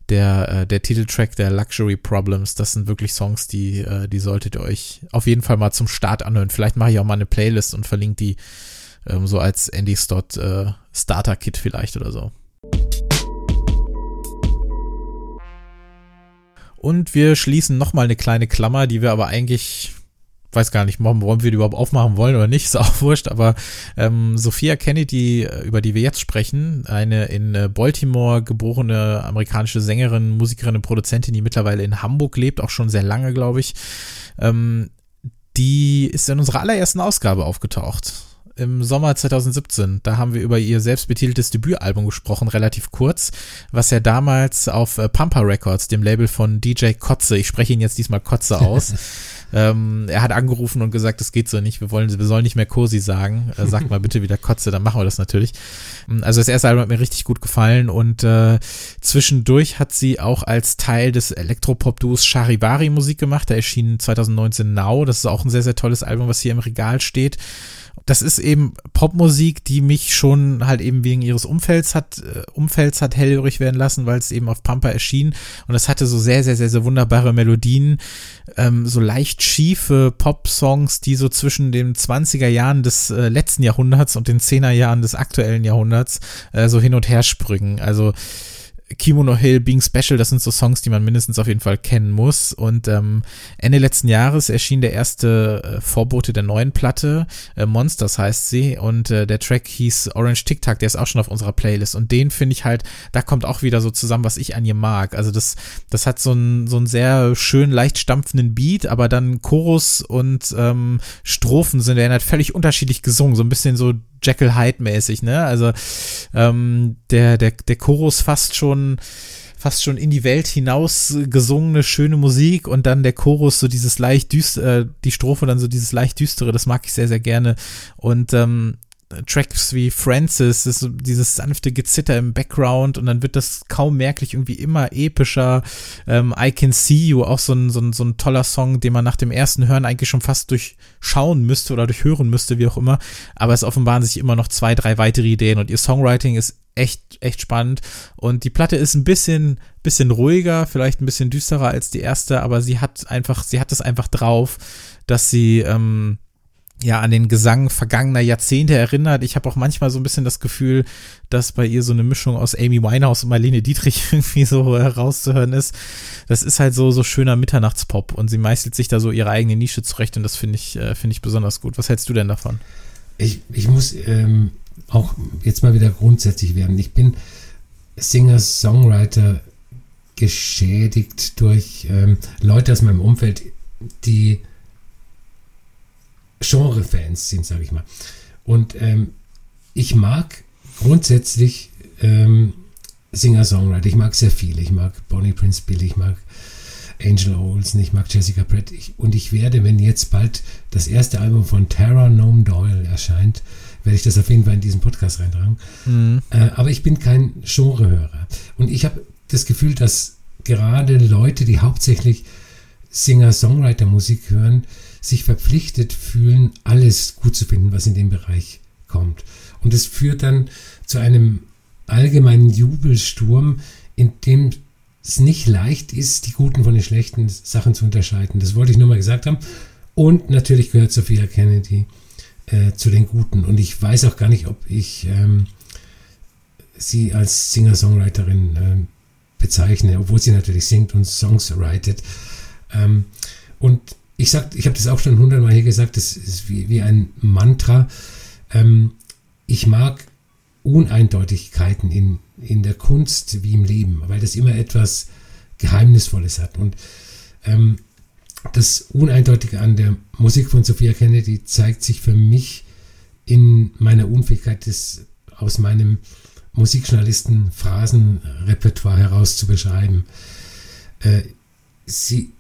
der, äh, der Titeltrack der Luxury Problems, das sind wirklich Songs, die, äh, die solltet ihr euch auf jeden Fall mal zum Start anhören. Vielleicht mache ich auch mal eine Playlist und verlinke die ähm, so als Andy Stott äh, Starter Kit vielleicht oder so. Und wir schließen nochmal eine kleine Klammer, die wir aber eigentlich, weiß gar nicht, wollen wir die überhaupt aufmachen wollen oder nicht, ist auch wurscht, aber ähm, Sophia Kennedy, über die wir jetzt sprechen, eine in äh, Baltimore geborene amerikanische Sängerin, Musikerin und Produzentin, die mittlerweile in Hamburg lebt, auch schon sehr lange, glaube ich, ähm, die ist in unserer allerersten Ausgabe aufgetaucht im Sommer 2017. Da haben wir über ihr selbstbetiteltes Debütalbum gesprochen, relativ kurz, was er damals auf äh, Pampa Records, dem Label von DJ Kotze, ich spreche ihn jetzt diesmal Kotze aus, ähm, er hat angerufen und gesagt, das geht so nicht, wir wollen, wir sollen nicht mehr Cosi sagen, äh, sag mal bitte wieder Kotze, dann machen wir das natürlich. Ähm, also das erste Album hat mir richtig gut gefallen und äh, zwischendurch hat sie auch als Teil des Elektropop-Duos Charivari Musik gemacht, da erschien 2019 Now, das ist auch ein sehr, sehr tolles Album, was hier im Regal steht das ist eben Popmusik, die mich schon halt eben wegen ihres Umfelds hat, äh, Umfelds hat hellhörig werden lassen, weil es eben auf Pampa erschien und es hatte so sehr, sehr, sehr, sehr wunderbare Melodien, ähm, so leicht schiefe Pop-Songs, die so zwischen den 20er Jahren des äh, letzten Jahrhunderts und den 10er Jahren des aktuellen Jahrhunderts äh, so hin und her springen. Also Kimono Hill, Being Special, das sind so Songs, die man mindestens auf jeden Fall kennen muss. Und ähm, Ende letzten Jahres erschien der erste äh, Vorbote der neuen Platte, äh, Monsters heißt sie, und äh, der Track hieß Orange Tic Tac, der ist auch schon auf unserer Playlist. Und den finde ich halt, da kommt auch wieder so zusammen, was ich an ihr mag. Also das, das hat so einen so einen sehr schön leicht stampfenden Beat, aber dann Chorus und ähm, Strophen sind werden halt völlig unterschiedlich gesungen, so ein bisschen so Jekyll Hyde-mäßig, ne? Also ähm, der, der, der Chorus fast schon fast schon in die Welt hinaus gesungene schöne Musik und dann der Chorus so dieses leicht düstere, äh, die Strophe dann so dieses leicht düstere, das mag ich sehr, sehr gerne. Und ähm, Tracks wie Francis, so dieses sanfte Gezitter im Background und dann wird das kaum merklich irgendwie immer epischer. Ähm, I Can See You, auch so ein, so, ein, so ein toller Song, den man nach dem ersten Hören eigentlich schon fast durchschauen müsste oder durchhören müsste, wie auch immer. Aber es offenbaren sich immer noch zwei, drei weitere Ideen und ihr Songwriting ist echt, echt spannend. Und die Platte ist ein bisschen, bisschen ruhiger, vielleicht ein bisschen düsterer als die erste, aber sie hat einfach, sie hat es einfach drauf, dass sie, ähm, ja an den Gesang vergangener Jahrzehnte erinnert. Ich habe auch manchmal so ein bisschen das Gefühl, dass bei ihr so eine Mischung aus Amy Winehouse und Marlene Dietrich irgendwie so herauszuhören ist. Das ist halt so so schöner Mitternachtspop und sie meißelt sich da so ihre eigene Nische zurecht und das finde ich äh, finde ich besonders gut. Was hältst du denn davon? Ich, ich muss ähm, auch jetzt mal wieder grundsätzlich werden. Ich bin Singer-Songwriter geschädigt durch ähm, Leute aus meinem Umfeld, die Genre-Fans sind, sage ich mal. Und ähm, ich mag grundsätzlich ähm, Singer-Songwriter. Ich mag sehr viele. Ich mag Bonnie Prince Billy, ich mag Angel Olsen, ich mag Jessica Brett. Ich, und ich werde, wenn jetzt bald das erste Album von Tara Nome Doyle erscheint, werde ich das auf jeden Fall in diesen Podcast reintragen. Mhm. Äh, aber ich bin kein Genrehörer. Und ich habe das Gefühl, dass gerade Leute, die hauptsächlich Singer-Songwriter-Musik hören, sich verpflichtet fühlen, alles gut zu finden, was in dem Bereich kommt. Und es führt dann zu einem allgemeinen Jubelsturm, in dem es nicht leicht ist, die guten von den schlechten Sachen zu unterscheiden. Das wollte ich nur mal gesagt haben. Und natürlich gehört Sophia Kennedy äh, zu den Guten. Und ich weiß auch gar nicht, ob ich ähm, sie als Singer-Songwriterin äh, bezeichne, obwohl sie natürlich singt und Songs writet. Ähm, und ich sag, ich habe das auch schon hundertmal hier gesagt, das ist wie, wie ein Mantra. Ähm, ich mag Uneindeutigkeiten in, in der Kunst wie im Leben, weil das immer etwas Geheimnisvolles hat. Und ähm, das Uneindeutige an der Musik von Sophia Kennedy zeigt sich für mich in meiner Unfähigkeit, das aus meinem Musikjournalisten Phrasenrepertoire heraus zu beschreiben. Äh, sie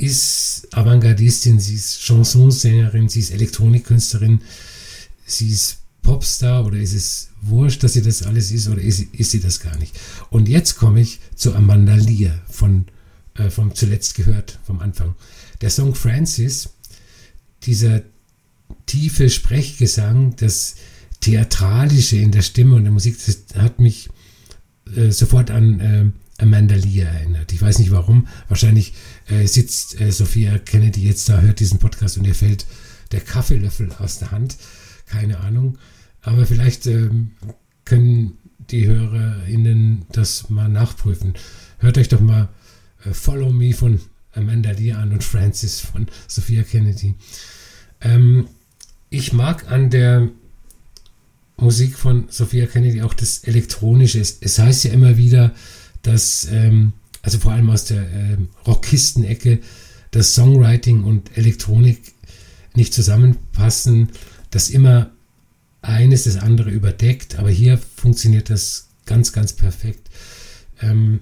ist Avantgardistin, sie ist Chansonsängerin, sie ist Elektronikkünstlerin, sie ist Popstar oder ist es wurscht, dass sie das alles ist oder ist, ist sie das gar nicht? Und jetzt komme ich zu Amanda Lear von äh, vom zuletzt gehört, vom Anfang. Der Song Francis, dieser tiefe Sprechgesang, das Theatralische in der Stimme und der Musik, das hat mich äh, sofort an äh, Amanda Lear erinnert. Ich weiß nicht warum. Wahrscheinlich äh, sitzt äh, Sophia Kennedy jetzt da, hört diesen Podcast und ihr fällt der Kaffeelöffel aus der Hand. Keine Ahnung. Aber vielleicht ähm, können die HörerInnen das mal nachprüfen. Hört euch doch mal äh, Follow Me von Amanda Lear an und Francis von Sophia Kennedy. Ähm, ich mag an der Musik von Sophia Kennedy auch das Elektronische. Es, es heißt ja immer wieder, dass, ähm, also vor allem aus der ähm, Rockisten-Ecke, dass Songwriting und Elektronik nicht zusammenpassen, dass immer eines das andere überdeckt, aber hier funktioniert das ganz, ganz perfekt. Ähm,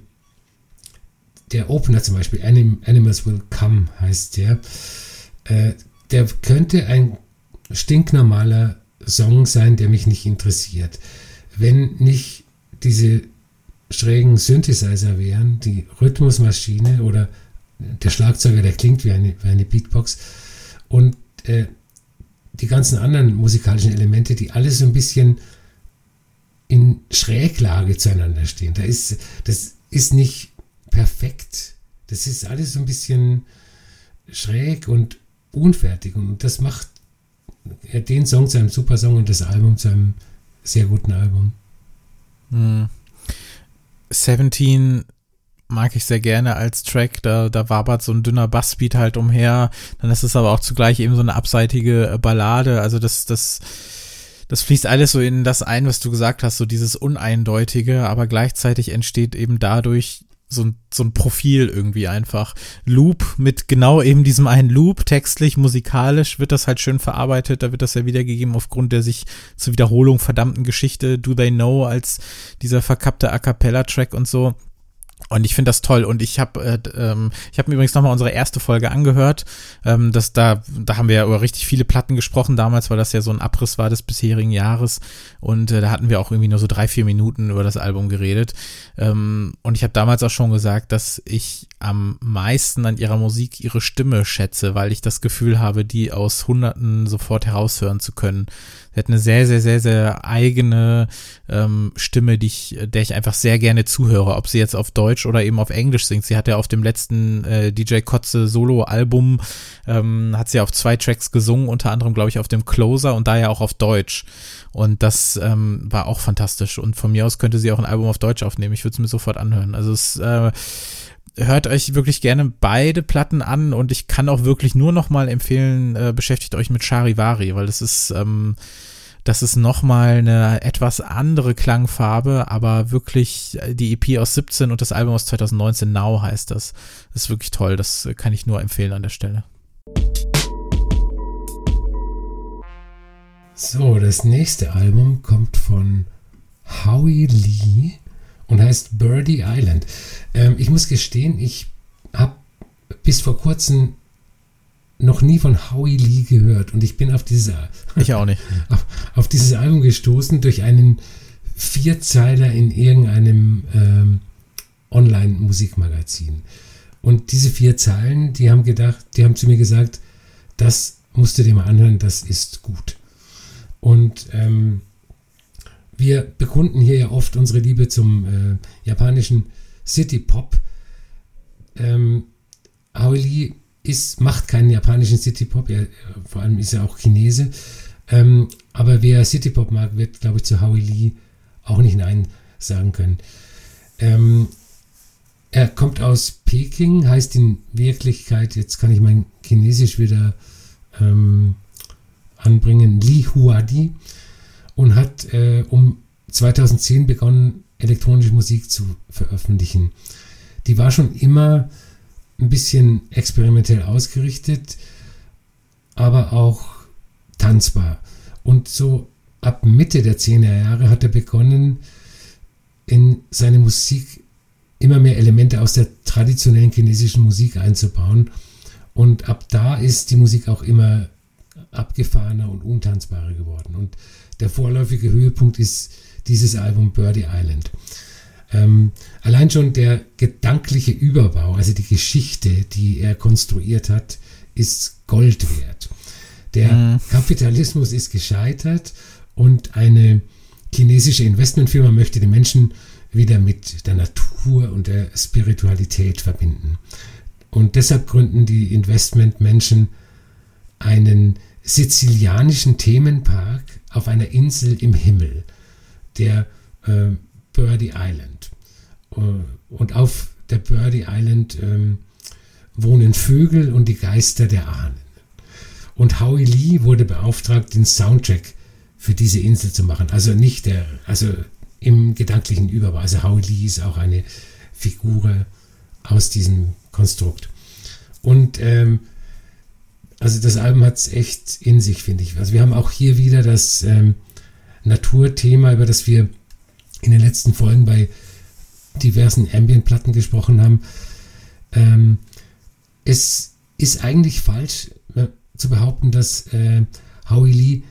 der Opener zum Beispiel, Anim Animals Will Come heißt der, äh, der könnte ein stinknormaler Song sein, der mich nicht interessiert. Wenn nicht diese schrägen Synthesizer wären, die Rhythmusmaschine oder der Schlagzeuger, der klingt wie eine, wie eine Beatbox und äh, die ganzen anderen musikalischen Elemente, die alle so ein bisschen in Schräglage zueinander stehen. Da ist, das ist nicht perfekt. Das ist alles so ein bisschen schräg und unfertig. Und das macht den Song zu einem super Song und das Album zu einem sehr guten Album. Hm. 17 mag ich sehr gerne als Track. Da, da wabert so ein dünner Bassbeat halt umher. Dann ist es aber auch zugleich eben so eine abseitige Ballade. Also das, das, das fließt alles so in das ein, was du gesagt hast, so dieses Uneindeutige, aber gleichzeitig entsteht eben dadurch so ein, so ein Profil irgendwie einfach. Loop mit genau eben diesem einen Loop, textlich, musikalisch wird das halt schön verarbeitet, da wird das ja wiedergegeben aufgrund der sich zur Wiederholung verdammten Geschichte Do They Know als dieser verkappte A Cappella-Track und so. Und ich finde das toll. Und ich habe äh, ähm, ich habe mir übrigens nochmal unsere erste Folge angehört. Ähm, das, da, da haben wir ja über richtig viele Platten gesprochen damals, weil das ja so ein Abriss war des bisherigen Jahres. Und äh, da hatten wir auch irgendwie nur so drei, vier Minuten über das Album geredet. Ähm, und ich habe damals auch schon gesagt, dass ich am meisten an ihrer Musik ihre Stimme schätze, weil ich das Gefühl habe, die aus Hunderten sofort heraushören zu können. Sie hat eine sehr, sehr, sehr, sehr eigene ähm, Stimme, die ich, der ich einfach sehr gerne zuhöre, ob sie jetzt auf Deutsch oder eben auf Englisch singt. Sie hat ja auf dem letzten äh, DJ Kotze Solo-Album, ähm, hat sie auf zwei Tracks gesungen, unter anderem, glaube ich, auf dem Closer und da ja auch auf Deutsch. Und das ähm, war auch fantastisch. Und von mir aus könnte sie auch ein Album auf Deutsch aufnehmen. Ich würde es mir sofort anhören. Also es äh, hört euch wirklich gerne beide Platten an und ich kann auch wirklich nur noch mal empfehlen, äh, beschäftigt euch mit Charivari, weil das ist ähm, das ist noch mal eine etwas andere Klangfarbe, aber wirklich die EP aus 17 und das Album aus 2019 Now heißt das. Das ist wirklich toll, das kann ich nur empfehlen an der Stelle. So, das nächste Album kommt von Howie Lee und heißt Birdie Island. Ähm, ich muss gestehen, ich habe bis vor kurzem noch nie von Howie Lee gehört und ich bin auf dieses, ich auch nicht. auf, auf dieses Album gestoßen durch einen Vierzeiler in irgendeinem ähm, Online-Musikmagazin. Und diese vier Zeilen, die haben gedacht, die haben zu mir gesagt, das musst du dir mal anhören, das ist gut. Und ähm, wir bekunden hier ja oft unsere Liebe zum äh, japanischen City Pop. Ähm, Aoi ist, macht keinen japanischen City Pop, er, vor allem ist er auch Chinese. Ähm, aber wer City Pop mag, wird, glaube ich, zu Howie Lee auch nicht Nein sagen können. Ähm, er kommt aus Peking, heißt in Wirklichkeit, jetzt kann ich mein Chinesisch wieder ähm, anbringen, Li Huadi und hat äh, um 2010 begonnen, elektronische Musik zu veröffentlichen. Die war schon immer ein bisschen experimentell ausgerichtet, aber auch tanzbar. Und so ab Mitte der 10er Jahre hat er begonnen, in seine Musik immer mehr Elemente aus der traditionellen chinesischen Musik einzubauen. Und ab da ist die Musik auch immer abgefahrener und untanzbarer geworden. Und der vorläufige Höhepunkt ist dieses Album Birdie Island. Ähm, allein schon der gedankliche Überbau, also die Geschichte, die er konstruiert hat, ist Gold wert. Der mhm. Kapitalismus ist gescheitert und eine chinesische Investmentfirma möchte die Menschen wieder mit der Natur und der Spiritualität verbinden. Und deshalb gründen die Investmentmenschen einen sizilianischen Themenpark auf einer Insel im Himmel, der äh, Birdie Island. Äh, und auf der Birdie Island ähm, wohnen Vögel und die Geister der Ahnen. Und Howie Lee wurde beauftragt, den Soundtrack für diese Insel zu machen. Also nicht der, also im gedanklichen Überbau. Also Howie Lee ist auch eine Figur aus diesem Konstrukt. Und ähm, also das Album hat es echt in sich, finde ich. Also wir haben auch hier wieder das ähm, Naturthema, über das wir in den letzten Folgen bei diversen Ambient-Platten gesprochen haben. Ähm, es ist eigentlich falsch äh, zu behaupten, dass äh, Howie Lee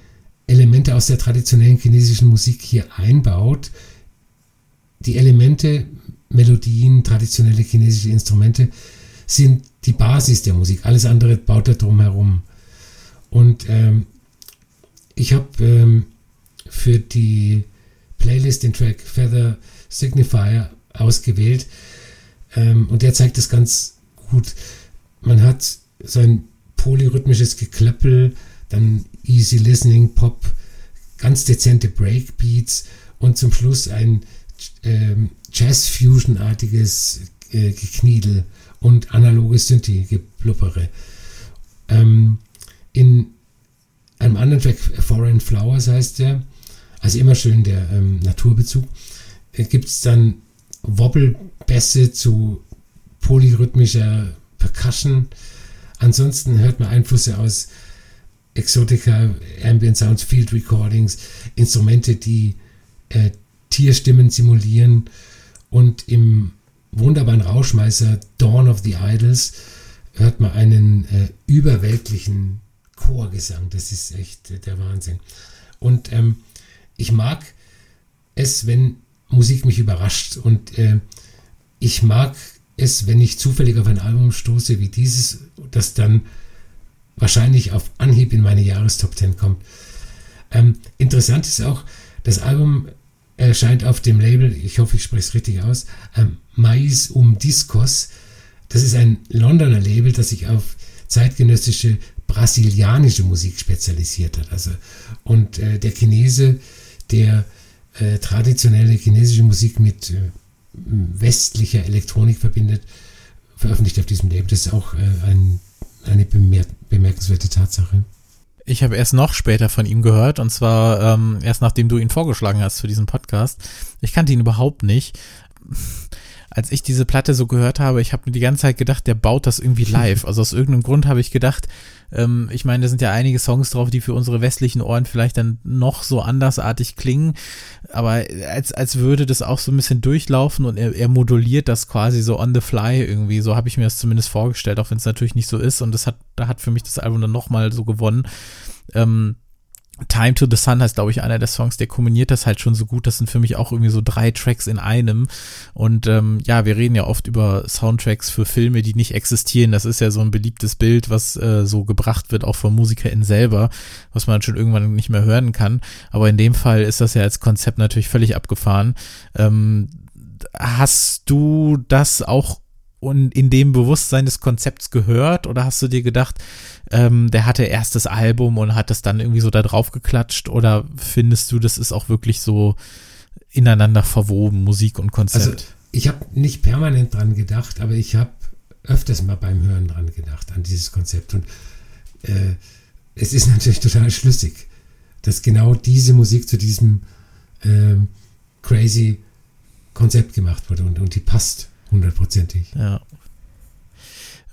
Elemente aus der traditionellen chinesischen Musik hier einbaut. Die Elemente, Melodien, traditionelle chinesische Instrumente sind die Basis der Musik. Alles andere baut er drumherum. Und ähm, ich habe ähm, für die Playlist den Track Feather Signifier ausgewählt. Ähm, und der zeigt das ganz gut. Man hat so ein polyrhythmisches Geklöppel, dann Easy Listening, Pop, ganz dezente Breakbeats und zum Schluss ein ähm, Jazz-Fusion-artiges äh, Gekniedel und analoges Synthie-Geblubbere. Ähm, in einem anderen Track, Foreign Flowers heißt der, also immer schön der ähm, Naturbezug, äh, gibt es dann Wobbelbässe zu polyrhythmischer Percussion. Ansonsten hört man Einflüsse aus Exotica, Ambient Sounds, Field Recordings, Instrumente, die äh, Tierstimmen simulieren und im wunderbaren Rauschmeißer Dawn of the Idols hört man einen äh, überweltlichen Chorgesang. Das ist echt äh, der Wahnsinn. Und ähm, ich mag es, wenn Musik mich überrascht und äh, ich mag es, wenn ich zufällig auf ein Album stoße wie dieses, das dann wahrscheinlich auf Anhieb in meine Jahrestop 10 kommt. Ähm, interessant ist auch, das Album erscheint auf dem Label, ich hoffe, ich spreche es richtig aus, ähm, Mais um Discos. Das ist ein Londoner Label, das sich auf zeitgenössische brasilianische Musik spezialisiert hat. Also, und äh, der Chinese, der äh, traditionelle chinesische Musik mit äh, westlicher Elektronik verbindet, veröffentlicht auf diesem Label. Das ist auch äh, ein, eine bemer bemerkenswerte Tatsache. Ich habe erst noch später von ihm gehört und zwar ähm, erst nachdem du ihn vorgeschlagen hast für diesen Podcast. Ich kannte ihn überhaupt nicht als ich diese Platte so gehört habe, ich habe mir die ganze Zeit gedacht, der baut das irgendwie live. Also aus irgendeinem Grund habe ich gedacht, ähm, ich meine, da sind ja einige Songs drauf, die für unsere westlichen Ohren vielleicht dann noch so andersartig klingen, aber als, als würde das auch so ein bisschen durchlaufen und er, er moduliert das quasi so on the fly irgendwie. So habe ich mir das zumindest vorgestellt, auch wenn es natürlich nicht so ist und das hat, da hat für mich das Album dann nochmal so gewonnen. Ähm, Time to the Sun heißt, glaube ich, einer der Songs, der kombiniert das halt schon so gut. Das sind für mich auch irgendwie so drei Tracks in einem. Und ähm, ja, wir reden ja oft über Soundtracks für Filme, die nicht existieren. Das ist ja so ein beliebtes Bild, was äh, so gebracht wird, auch von MusikerInnen selber, was man schon irgendwann nicht mehr hören kann. Aber in dem Fall ist das ja als Konzept natürlich völlig abgefahren. Ähm, hast du das auch und in dem Bewusstsein des Konzepts gehört oder hast du dir gedacht, ähm, der hatte erst das Album und hat das dann irgendwie so da drauf geklatscht oder findest du, das ist auch wirklich so ineinander verwoben, Musik und Konzept. Also ich habe nicht permanent dran gedacht, aber ich habe öfters mal beim Hören dran gedacht, an dieses Konzept. Und äh, es ist natürlich total schlüssig, dass genau diese Musik zu diesem äh, crazy Konzept gemacht wurde und, und die passt hundertprozentig. Ja.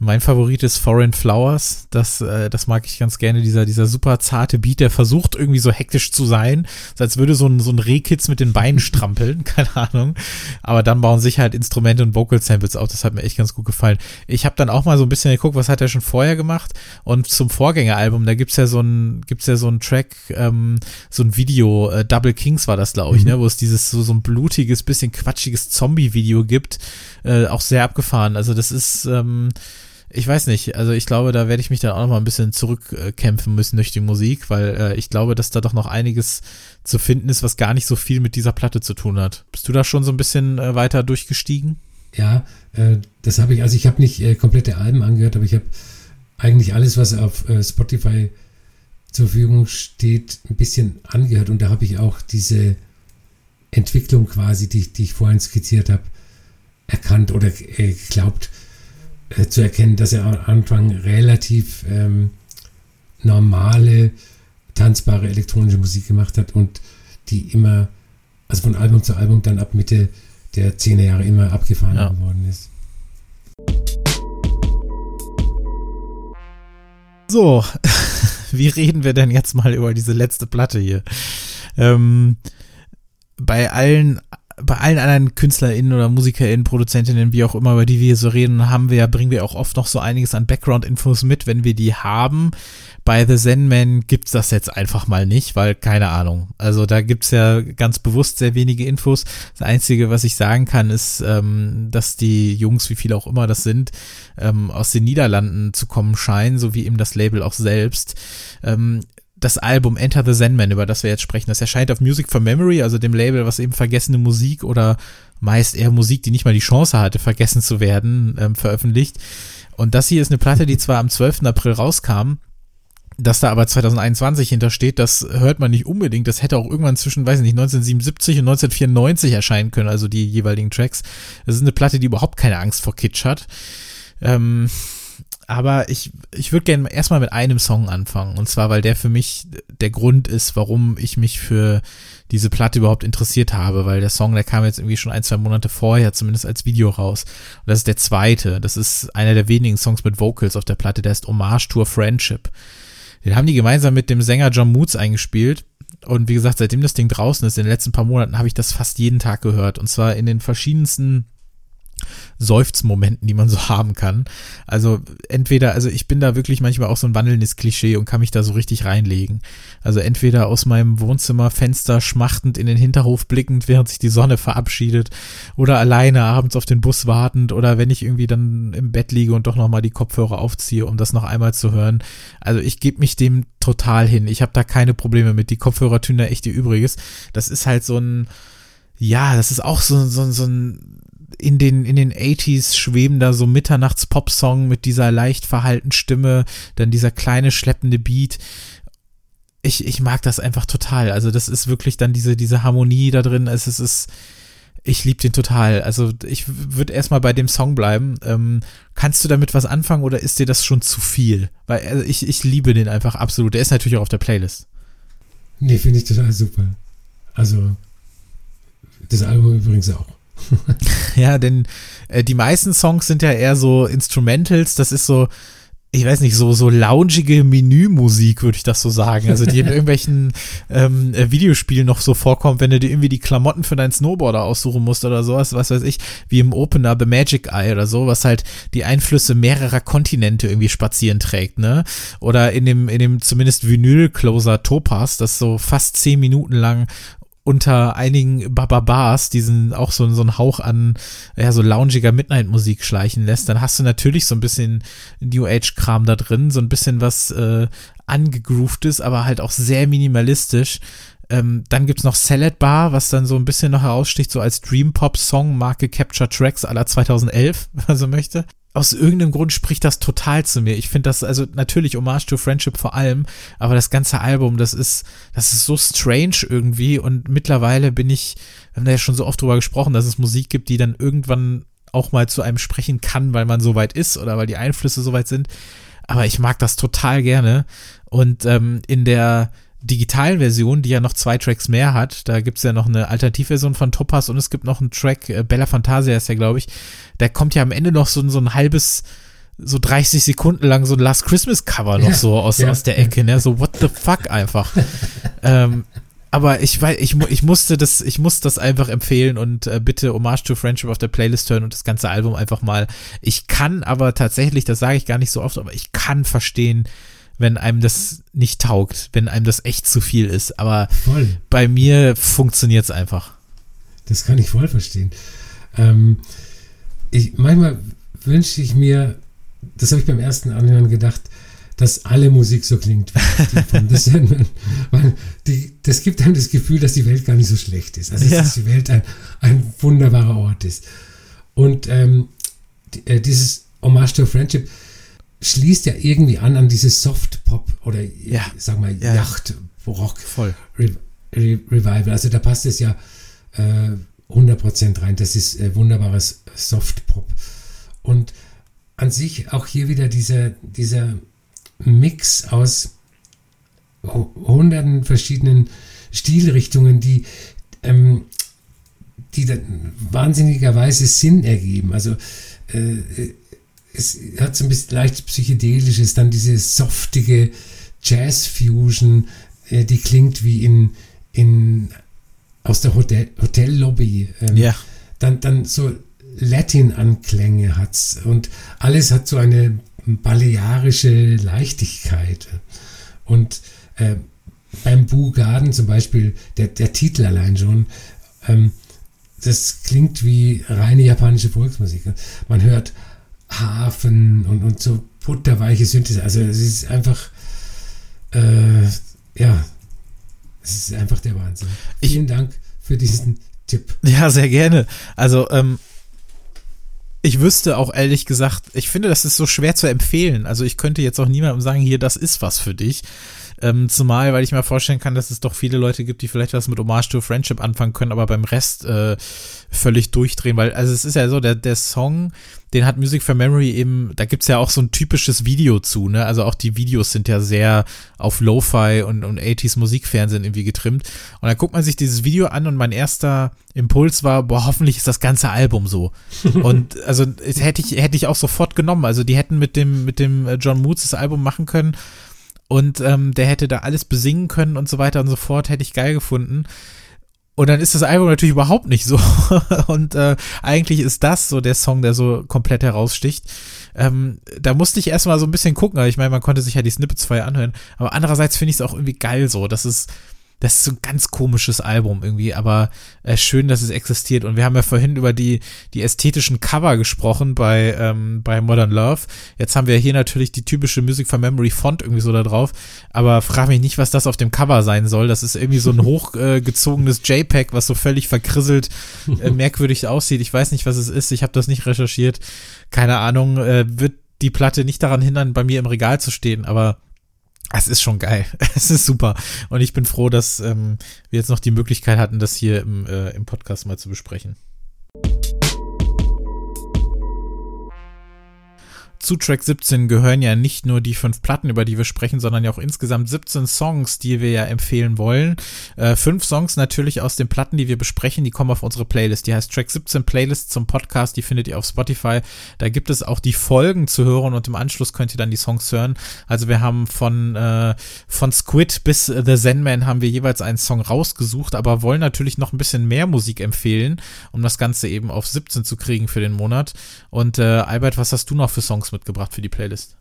Mein Favorit ist Foreign Flowers. Das, äh, das mag ich ganz gerne. Dieser, dieser super zarte Beat, der versucht irgendwie so hektisch zu sein, so als würde so ein, so ein Rehkitz mit den Beinen strampeln. Keine Ahnung. Aber dann bauen sich halt Instrumente und Vocal Samples auf. Das hat mir echt ganz gut gefallen. Ich habe dann auch mal so ein bisschen geguckt, was hat er schon vorher gemacht. Und zum Vorgängeralbum, da gibt's ja so ein, gibt's ja so ein Track, ähm, so ein Video, äh, Double Kings war das, glaube ich, mhm. ne, wo es dieses so, so ein blutiges, bisschen quatschiges Zombie-Video gibt. Äh, auch sehr abgefahren. Also das ist, ähm, ich weiß nicht, also ich glaube, da werde ich mich dann auch noch mal ein bisschen zurückkämpfen müssen durch die Musik, weil äh, ich glaube, dass da doch noch einiges zu finden ist, was gar nicht so viel mit dieser Platte zu tun hat. Bist du da schon so ein bisschen äh, weiter durchgestiegen? Ja, äh, das habe ich, also ich habe nicht äh, komplette Alben angehört, aber ich habe eigentlich alles, was auf äh, Spotify zur Verfügung steht, ein bisschen angehört und da habe ich auch diese Entwicklung quasi, die, die ich vorhin skizziert habe, erkannt oder äh, glaubt, äh, zu erkennen, dass er am Anfang relativ ähm, normale, tanzbare elektronische Musik gemacht hat und die immer, also von Album zu Album dann ab Mitte der 10er Jahre immer abgefahren ja. geworden ist. So, wie reden wir denn jetzt mal über diese letzte Platte hier? Ähm, bei allen bei allen anderen KünstlerInnen oder MusikerInnen, ProduzentInnen, wie auch immer, über die wir so reden, haben wir, bringen wir auch oft noch so einiges an Background-Infos mit, wenn wir die haben. Bei The Zen Man gibt's das jetzt einfach mal nicht, weil keine Ahnung. Also da gibt's ja ganz bewusst sehr wenige Infos. Das Einzige, was ich sagen kann, ist, ähm, dass die Jungs, wie viele auch immer das sind, ähm, aus den Niederlanden zu kommen scheinen, so wie eben das Label auch selbst. Ähm, das Album Enter the Zen-Man, über das wir jetzt sprechen, das erscheint auf Music for Memory, also dem Label, was eben vergessene Musik oder meist eher Musik, die nicht mal die Chance hatte, vergessen zu werden, ähm, veröffentlicht. Und das hier ist eine Platte, die zwar am 12. April rauskam, dass da aber 2021 hintersteht, das hört man nicht unbedingt. Das hätte auch irgendwann zwischen, weiß ich nicht, 1977 und 1994 erscheinen können, also die jeweiligen Tracks. Das ist eine Platte, die überhaupt keine Angst vor Kitsch hat. Ähm, aber ich, ich würde gerne erstmal mit einem Song anfangen. Und zwar, weil der für mich der Grund ist, warum ich mich für diese Platte überhaupt interessiert habe, weil der Song, der kam jetzt irgendwie schon ein, zwei Monate vorher, zumindest als Video raus. Und das ist der zweite. Das ist einer der wenigen Songs mit Vocals auf der Platte, der ist Hommage to a Friendship. Den haben die gemeinsam mit dem Sänger John Moods eingespielt. Und wie gesagt, seitdem das Ding draußen ist, in den letzten paar Monaten, habe ich das fast jeden Tag gehört. Und zwar in den verschiedensten Seufzmomenten, die man so haben kann. Also entweder, also ich bin da wirklich manchmal auch so ein wandelndes Klischee und kann mich da so richtig reinlegen. Also entweder aus meinem Wohnzimmerfenster schmachtend in den Hinterhof blickend, während sich die Sonne verabschiedet, oder alleine abends auf den Bus wartend, oder wenn ich irgendwie dann im Bett liege und doch nochmal die Kopfhörer aufziehe, um das noch einmal zu hören. Also ich gebe mich dem total hin. Ich habe da keine Probleme mit. Die Kopfhörer tun da echt ihr Übriges. Das ist halt so ein, ja, das ist auch so, so, so ein in den, in den 80s schwebender so Mitternachts-Pop-Song mit dieser leicht verhalten Stimme, dann dieser kleine schleppende Beat. Ich, ich mag das einfach total. Also das ist wirklich dann diese, diese Harmonie da drin. Es ist, es ist ich liebe den total. Also ich würde erstmal bei dem Song bleiben. Ähm, kannst du damit was anfangen oder ist dir das schon zu viel? Weil also ich, ich liebe den einfach absolut. Der ist natürlich auch auf der Playlist. Nee, finde ich total super. Also das Album übrigens auch. ja, denn äh, die meisten Songs sind ja eher so Instrumentals, das ist so, ich weiß nicht, so, so loungige Menümusik, würde ich das so sagen. Also die in irgendwelchen ähm, äh, Videospielen noch so vorkommt, wenn du dir irgendwie die Klamotten für deinen Snowboarder aussuchen musst oder sowas, was weiß ich, wie im Opener The Magic Eye oder so, was halt die Einflüsse mehrerer Kontinente irgendwie spazieren trägt, ne? Oder in dem, in dem zumindest Vinyl-Closer Topaz, das so fast zehn Minuten lang unter einigen Bababas diesen auch so, so einen Hauch an ja, so loungiger Midnight-Musik schleichen lässt, dann hast du natürlich so ein bisschen New Age-Kram da drin, so ein bisschen was äh, angegroovtes, aber halt auch sehr minimalistisch. Ähm, dann gibt's noch Salad Bar, was dann so ein bisschen noch heraussticht, so als Dream Pop Song Marke Capture Tracks aller 2011, wenn man so möchte. Aus irgendeinem Grund spricht das total zu mir. Ich finde das also natürlich Hommage to Friendship vor allem, aber das ganze Album, das ist, das ist so strange irgendwie und mittlerweile bin ich, wir haben da ja schon so oft drüber gesprochen, dass es Musik gibt, die dann irgendwann auch mal zu einem sprechen kann, weil man so weit ist oder weil die Einflüsse so weit sind. Aber ich mag das total gerne. Und ähm, in der digitalen Version, die ja noch zwei Tracks mehr hat, da gibt's ja noch eine Alternativversion von Topaz und es gibt noch einen Track, äh, Bella Fantasia ist ja, glaube ich, da kommt ja am Ende noch so, so ein halbes, so 30 Sekunden lang so ein Last Christmas Cover noch ja, so aus, ja. aus der Ecke, ne? So what the fuck einfach. ähm, aber ich weiß, ich, ich musste das, ich muss das einfach empfehlen und äh, bitte Hommage to Friendship auf der Playlist hören und das ganze Album einfach mal. Ich kann aber tatsächlich, das sage ich gar nicht so oft, aber ich kann verstehen, wenn einem das nicht taugt, wenn einem das echt zu viel ist. Aber voll. bei mir funktioniert es einfach. Das kann ich voll verstehen. Ähm, ich, manchmal wünsche ich mir, das habe ich beim ersten Anhören gedacht, dass alle Musik so klingt Sandman. Weil die, das gibt einem das Gefühl, dass die Welt gar nicht so schlecht ist. Also, ja. dass die Welt ein, ein wunderbarer Ort ist. Und ähm, äh, dieses Hommage to Friendship, schließt ja irgendwie an an dieses Soft-Pop oder ja. sag mal ja. Yacht-Rock Re Re Revival. Also da passt es ja äh, 100% rein. Das ist äh, wunderbares Soft-Pop. Und an sich auch hier wieder dieser, dieser Mix aus hunderten verschiedenen Stilrichtungen, die, ähm, die dann wahnsinnigerweise Sinn ergeben. Also äh, es hat so ein bisschen leicht psychedelisches, dann diese softige Jazz-Fusion, äh, die klingt wie in, in aus der Hotel, Hotellobby. Ähm, ja. Dann, dann so Latin-Anklänge hat's und alles hat so eine balearische Leichtigkeit. Und äh, beim Boo Garden zum Beispiel, der, der Titel allein schon, ähm, das klingt wie reine japanische Volksmusik. Man hört Hafen und, und so butterweiche Synthese. Also es ist einfach, äh, ja, es ist einfach der Wahnsinn. Ich, Vielen Dank für diesen Tipp. Ja, sehr gerne. Also, ähm, ich wüsste auch ehrlich gesagt, ich finde, das ist so schwer zu empfehlen. Also ich könnte jetzt auch niemandem sagen, hier, das ist was für dich. Ähm, zumal, weil ich mir vorstellen kann, dass es doch viele Leute gibt, die vielleicht was mit Hommage to Friendship anfangen können, aber beim Rest äh, völlig durchdrehen, weil, also es ist ja so, der, der Song, den hat Music for Memory eben, da gibt's ja auch so ein typisches Video zu, ne? Also auch die Videos sind ja sehr auf Lo-Fi und, und 80s Musikfernsehen irgendwie getrimmt. Und dann guckt man sich dieses Video an und mein erster Impuls war, boah, hoffentlich ist das ganze Album so. und also hätte ich, hätte ich auch sofort genommen. Also die hätten mit dem, mit dem äh, John Moods das Album machen können und ähm, der hätte da alles besingen können und so weiter und so fort, hätte ich geil gefunden. Und dann ist das Album natürlich überhaupt nicht so. und äh, eigentlich ist das so der Song, der so komplett heraussticht. Ähm, da musste ich erstmal so ein bisschen gucken. Ich meine, man konnte sich ja die Snippets vorher anhören. Aber andererseits finde ich es auch irgendwie geil so. Das ist, das ist so ein ganz komisches Album irgendwie, aber äh, schön, dass es existiert. Und wir haben ja vorhin über die, die ästhetischen Cover gesprochen bei, ähm, bei Modern Love. Jetzt haben wir hier natürlich die typische Music for Memory Font irgendwie so da drauf. Aber frag mich nicht, was das auf dem Cover sein soll. Das ist irgendwie so ein hochgezogenes äh, JPEG, was so völlig verkrisselt, äh, merkwürdig aussieht. Ich weiß nicht, was es ist. Ich habe das nicht recherchiert. Keine Ahnung. Äh, wird die Platte nicht daran hindern, bei mir im Regal zu stehen, aber es ist schon geil. Es ist super. Und ich bin froh, dass ähm, wir jetzt noch die Möglichkeit hatten, das hier im, äh, im Podcast mal zu besprechen. Zu Track 17 gehören ja nicht nur die fünf Platten, über die wir sprechen, sondern ja auch insgesamt 17 Songs, die wir ja empfehlen wollen. Äh, fünf Songs natürlich aus den Platten, die wir besprechen, die kommen auf unsere Playlist. Die heißt Track 17 Playlist zum Podcast, die findet ihr auf Spotify. Da gibt es auch die Folgen zu hören und im Anschluss könnt ihr dann die Songs hören. Also wir haben von, äh, von Squid bis The Zen haben wir jeweils einen Song rausgesucht, aber wollen natürlich noch ein bisschen mehr Musik empfehlen, um das Ganze eben auf 17 zu kriegen für den Monat. Und äh, Albert, was hast du noch für Songs mitgebracht für die Playlist?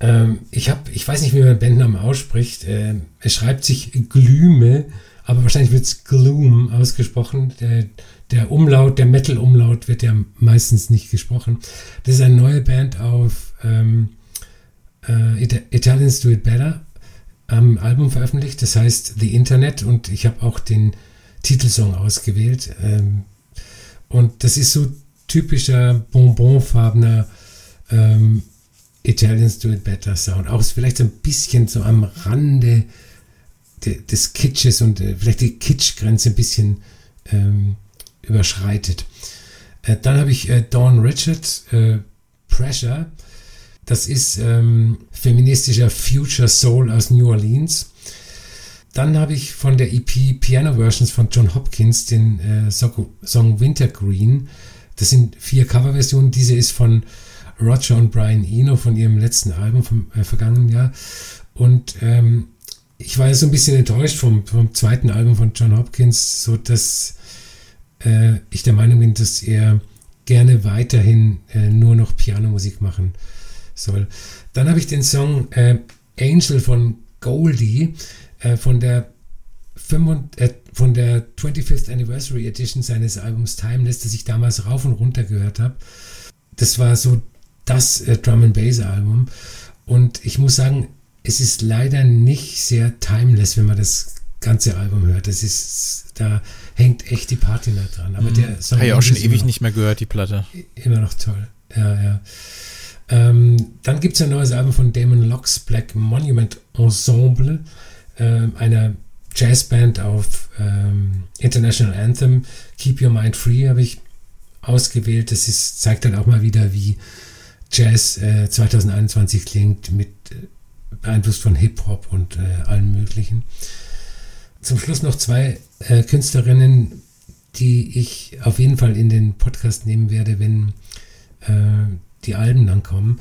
Ähm, ich habe, ich weiß nicht, wie man Bandnamen ausspricht. Äh, es schreibt sich Glüme, aber wahrscheinlich wird es Gloom ausgesprochen. Der, der Umlaut, der Metal-Umlaut wird ja meistens nicht gesprochen. Das ist eine neue Band auf ähm, äh, Italians Do It Better am Album veröffentlicht. Das heißt The Internet und ich habe auch den Titelsong ausgewählt. Ähm, und das ist so typischer bonbonfarbener ähm, Italians Do It Better Sound. Auch vielleicht so ein bisschen so am Rande de, des Kitsches und äh, vielleicht die Kitschgrenze ein bisschen ähm, überschreitet. Äh, dann habe ich äh, Dawn Richard, äh, Pressure. Das ist ähm, feministischer Future Soul aus New Orleans. Dann habe ich von der EP Piano Versions von John Hopkins den äh, Song Wintergreen. Das sind vier Coverversionen. Diese ist von Roger und Brian Eno von ihrem letzten Album vom äh, vergangenen Jahr. Und ähm, ich war so ein bisschen enttäuscht vom, vom zweiten Album von John Hopkins, so dass äh, ich der Meinung bin, dass er gerne weiterhin äh, nur noch Pianomusik machen soll. Dann habe ich den Song äh, Angel von Goldie äh, von der 5, äh, von der 25th Anniversary Edition seines Albums Timeless, das ich damals rauf und runter gehört habe. Das war so das äh, Drum and Bass Album und ich muss sagen, es ist leider nicht sehr timeless, wenn man das ganze Album hört. Das ist, da hängt echt die Patina dran. Aber mhm. der Song Habe ich auch schon ewig nicht mehr gehört, die Platte. Immer noch toll. Ja, ja. Ähm, dann gibt es ein neues Album von Damon Locks Black Monument Ensemble, ähm, einer Jazzband auf ähm, International Anthem. Keep Your Mind Free habe ich ausgewählt. Das ist, zeigt dann auch mal wieder, wie Jazz äh, 2021 klingt, mit äh, beeinflusst von Hip-Hop und äh, allem Möglichen. Zum Schluss noch zwei äh, Künstlerinnen, die ich auf jeden Fall in den Podcast nehmen werde, wenn äh, die Alben dann kommen.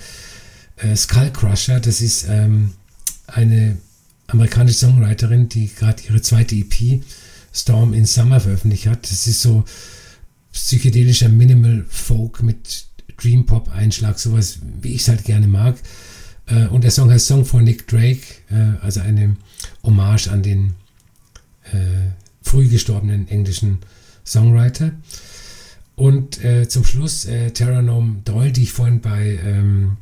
Äh, Skull Crusher, das ist ähm, eine amerikanische Songwriterin, die gerade ihre zweite EP Storm in Summer veröffentlicht hat. Das ist so psychedelischer Minimal Folk mit Dream Pop Einschlag, sowas wie ich es halt gerne mag. Äh, und der Song heißt Song for Nick Drake, äh, also eine Hommage an den äh, früh gestorbenen englischen Songwriter. Und äh, zum Schluss äh, Terranom Doyle, die ich vorhin bei ähm,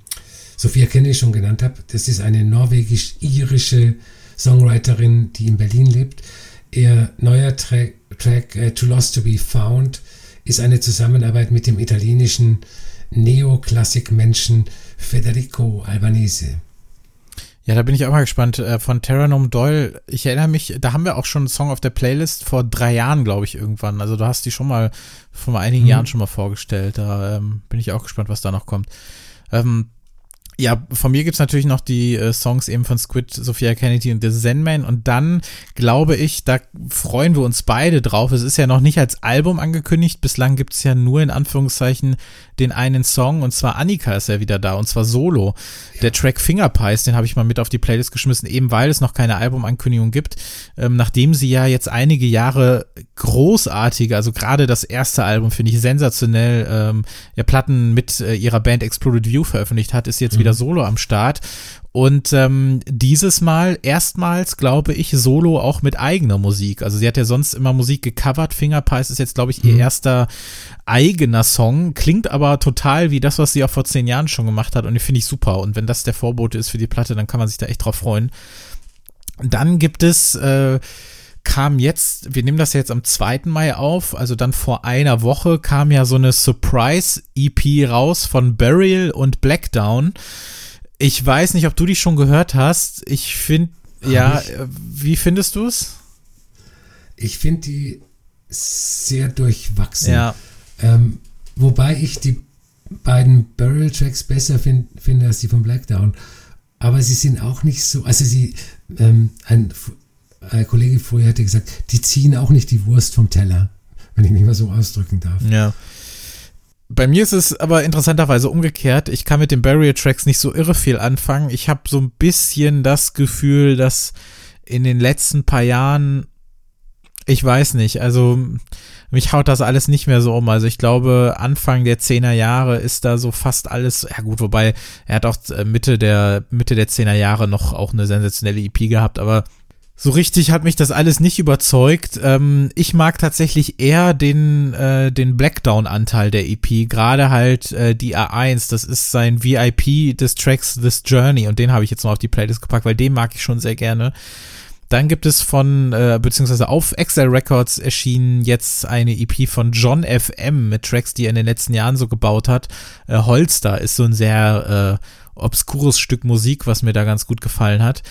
Sophia Kennedy schon genannt habe. Das ist eine norwegisch-irische Songwriterin, die in Berlin lebt. Ihr neuer Track, Track äh, Too Lost to Be Found ist eine Zusammenarbeit mit dem italienischen Neoklassik-Menschen Federico Albanese. Ja, da bin ich auch mal gespannt. Äh, von Terranom Doyle, ich erinnere mich, da haben wir auch schon einen Song auf der Playlist vor drei Jahren, glaube ich, irgendwann. Also du hast die schon mal vor einigen mhm. Jahren schon mal vorgestellt. Da ähm, bin ich auch gespannt, was da noch kommt. Ähm, ja, von mir gibt's natürlich noch die äh, Songs eben von Squid, Sophia Kennedy und The Zen Man. Und dann glaube ich, da freuen wir uns beide drauf. Es ist ja noch nicht als Album angekündigt. Bislang gibt's ja nur in Anführungszeichen den einen Song. Und zwar Annika ist ja wieder da. Und zwar solo. Ja. Der Track Finger Pies, den habe ich mal mit auf die Playlist geschmissen, eben weil es noch keine Albumankündigung gibt. Ähm, nachdem sie ja jetzt einige Jahre großartige, also gerade das erste Album finde ich sensationell, ähm, ja, Platten mit äh, ihrer Band Exploded View veröffentlicht hat, ist jetzt mhm. wieder solo am Start. Und ähm, dieses Mal erstmals, glaube ich, solo auch mit eigener Musik. Also sie hat ja sonst immer Musik gecovert. Fingerpies ist jetzt, glaube ich, ihr mhm. erster eigener Song. Klingt aber total wie das, was sie auch vor zehn Jahren schon gemacht hat. Und die finde ich super. Und wenn das der Vorbote ist für die Platte, dann kann man sich da echt drauf freuen. Dann gibt es äh, kam jetzt, wir nehmen das jetzt am 2. Mai auf, also dann vor einer Woche kam ja so eine Surprise-EP raus von Burial und Blackdown. Ich weiß nicht, ob du die schon gehört hast. Ich finde, ja, ich? wie findest du es? Ich finde die sehr durchwachsen. Ja. Ähm, wobei ich die beiden Burial-Tracks besser find, finde als die von Blackdown. Aber sie sind auch nicht so, also sie, ähm, ein ein Kollege vorher hätte gesagt, die ziehen auch nicht die Wurst vom Teller, wenn ich mich mal so ausdrücken darf. Ja. Bei mir ist es aber interessanterweise umgekehrt. Ich kann mit den Barrier Tracks nicht so irre viel anfangen. Ich habe so ein bisschen das Gefühl, dass in den letzten paar Jahren, ich weiß nicht, also mich haut das alles nicht mehr so um. Also ich glaube, Anfang der Zehner Jahre ist da so fast alles, ja gut, wobei er hat auch äh, Mitte der, Mitte der Zehner Jahre noch auch eine sensationelle EP gehabt, aber so richtig hat mich das alles nicht überzeugt. Ähm, ich mag tatsächlich eher den, äh, den Blackdown-Anteil der EP, gerade halt äh, die A1, das ist sein VIP des Tracks This Journey und den habe ich jetzt noch auf die Playlist gepackt, weil den mag ich schon sehr gerne. Dann gibt es von, äh, beziehungsweise auf Excel Records erschienen jetzt eine EP von John FM mit Tracks, die er in den letzten Jahren so gebaut hat. Äh, Holster ist so ein sehr äh, obskures Stück Musik, was mir da ganz gut gefallen hat.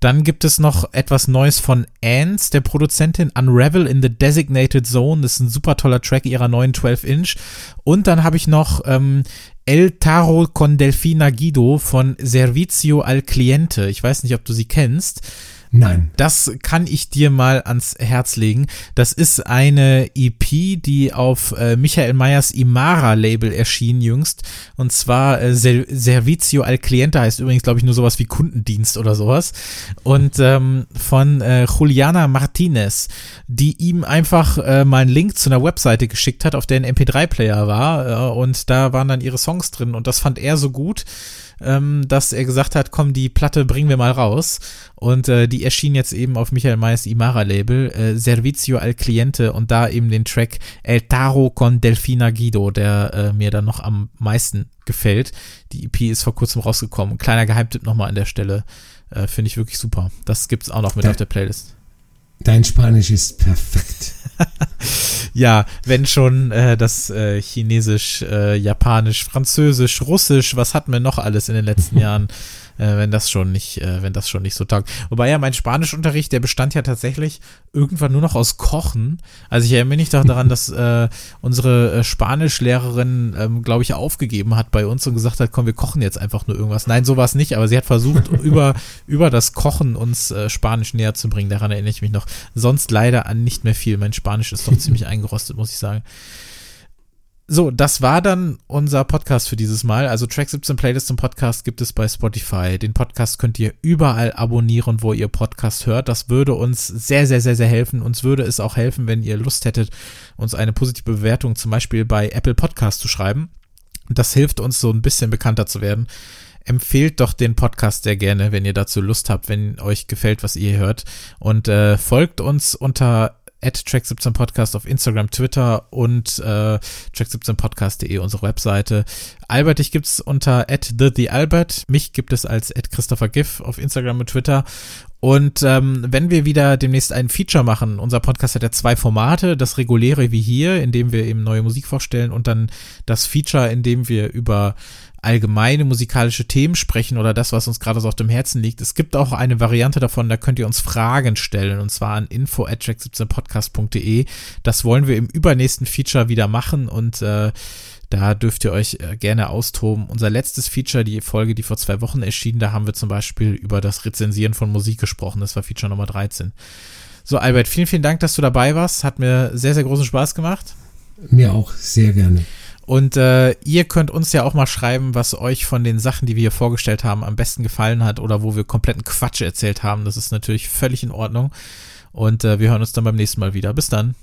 Dann gibt es noch etwas Neues von Ants, der Produzentin Unravel in the Designated Zone. Das ist ein super toller Track ihrer neuen 12-Inch. Und dann habe ich noch ähm, El Taro con Delfina Guido von Servizio al Cliente. Ich weiß nicht, ob du sie kennst. Nein. Das kann ich dir mal ans Herz legen. Das ist eine EP, die auf äh, Michael Meyers Imara-Label erschien jüngst. Und zwar äh, Servizio al Cliente heißt übrigens, glaube ich, nur sowas wie Kundendienst oder sowas. Und ähm, von äh, Juliana Martinez, die ihm einfach äh, mal einen Link zu einer Webseite geschickt hat, auf der ein MP3-Player war. Äh, und da waren dann ihre Songs drin. Und das fand er so gut ähm, dass er gesagt hat, komm, die Platte bringen wir mal raus. Und äh, die erschien jetzt eben auf Michael Mayes Imara-Label, äh, Servizio al Cliente und da eben den Track El Taro con Delfina Guido, der äh, mir dann noch am meisten gefällt. Die EP ist vor kurzem rausgekommen. Kleiner Geheimtipp nochmal an der Stelle. Äh, Finde ich wirklich super. Das gibt's auch noch mit ja. auf der Playlist. Dein Spanisch ist perfekt. ja, wenn schon äh, das äh, Chinesisch, äh, Japanisch, Französisch, Russisch, was hatten wir noch alles in den letzten Jahren? Äh, wenn das schon nicht, äh, wenn das schon nicht so taugt. Wobei ja mein Spanischunterricht, der bestand ja tatsächlich irgendwann nur noch aus Kochen. Also ich erinnere mich doch daran, dass äh, unsere äh, Spanischlehrerin, ähm, glaube ich, aufgegeben hat bei uns und gesagt hat, komm, wir kochen jetzt einfach nur irgendwas. Nein, so war es nicht, aber sie hat versucht, über, über das Kochen uns äh, Spanisch näher zu bringen. Daran erinnere ich mich noch. Sonst leider an nicht mehr viel. Mein Spanisch ist doch ziemlich eingerostet, muss ich sagen. So, das war dann unser Podcast für dieses Mal. Also Track 17 Playlist zum Podcast gibt es bei Spotify. Den Podcast könnt ihr überall abonnieren, wo ihr Podcast hört. Das würde uns sehr, sehr, sehr, sehr helfen. Uns würde es auch helfen, wenn ihr Lust hättet, uns eine positive Bewertung zum Beispiel bei Apple Podcast zu schreiben. Das hilft uns so ein bisschen bekannter zu werden. Empfehlt doch den Podcast sehr gerne, wenn ihr dazu Lust habt, wenn euch gefällt, was ihr hört. Und äh, folgt uns unter at track17podcast auf Instagram, Twitter und äh, track17podcast.de, unsere Webseite. Albert, dich gibt's unter at the, the Albert. Mich gibt es als at Christopher Giff auf Instagram und Twitter. Und ähm, wenn wir wieder demnächst ein Feature machen, unser Podcast hat ja zwei Formate, das reguläre wie hier, in dem wir eben neue Musik vorstellen und dann das Feature, in dem wir über allgemeine musikalische Themen sprechen oder das, was uns gerade so auf dem Herzen liegt. Es gibt auch eine Variante davon, da könnt ihr uns Fragen stellen und zwar an info at 17podcast.de. Das wollen wir im übernächsten Feature wieder machen und äh, da dürft ihr euch äh, gerne austoben. Unser letztes Feature, die Folge, die vor zwei Wochen erschien, da haben wir zum Beispiel über das Rezensieren von Musik gesprochen. Das war Feature Nummer 13. So, Albert, vielen, vielen Dank, dass du dabei warst. Hat mir sehr, sehr großen Spaß gemacht. Mir auch, sehr gerne. Und äh, ihr könnt uns ja auch mal schreiben, was euch von den Sachen, die wir hier vorgestellt haben, am besten gefallen hat oder wo wir kompletten Quatsch erzählt haben. Das ist natürlich völlig in Ordnung. Und äh, wir hören uns dann beim nächsten Mal wieder. Bis dann.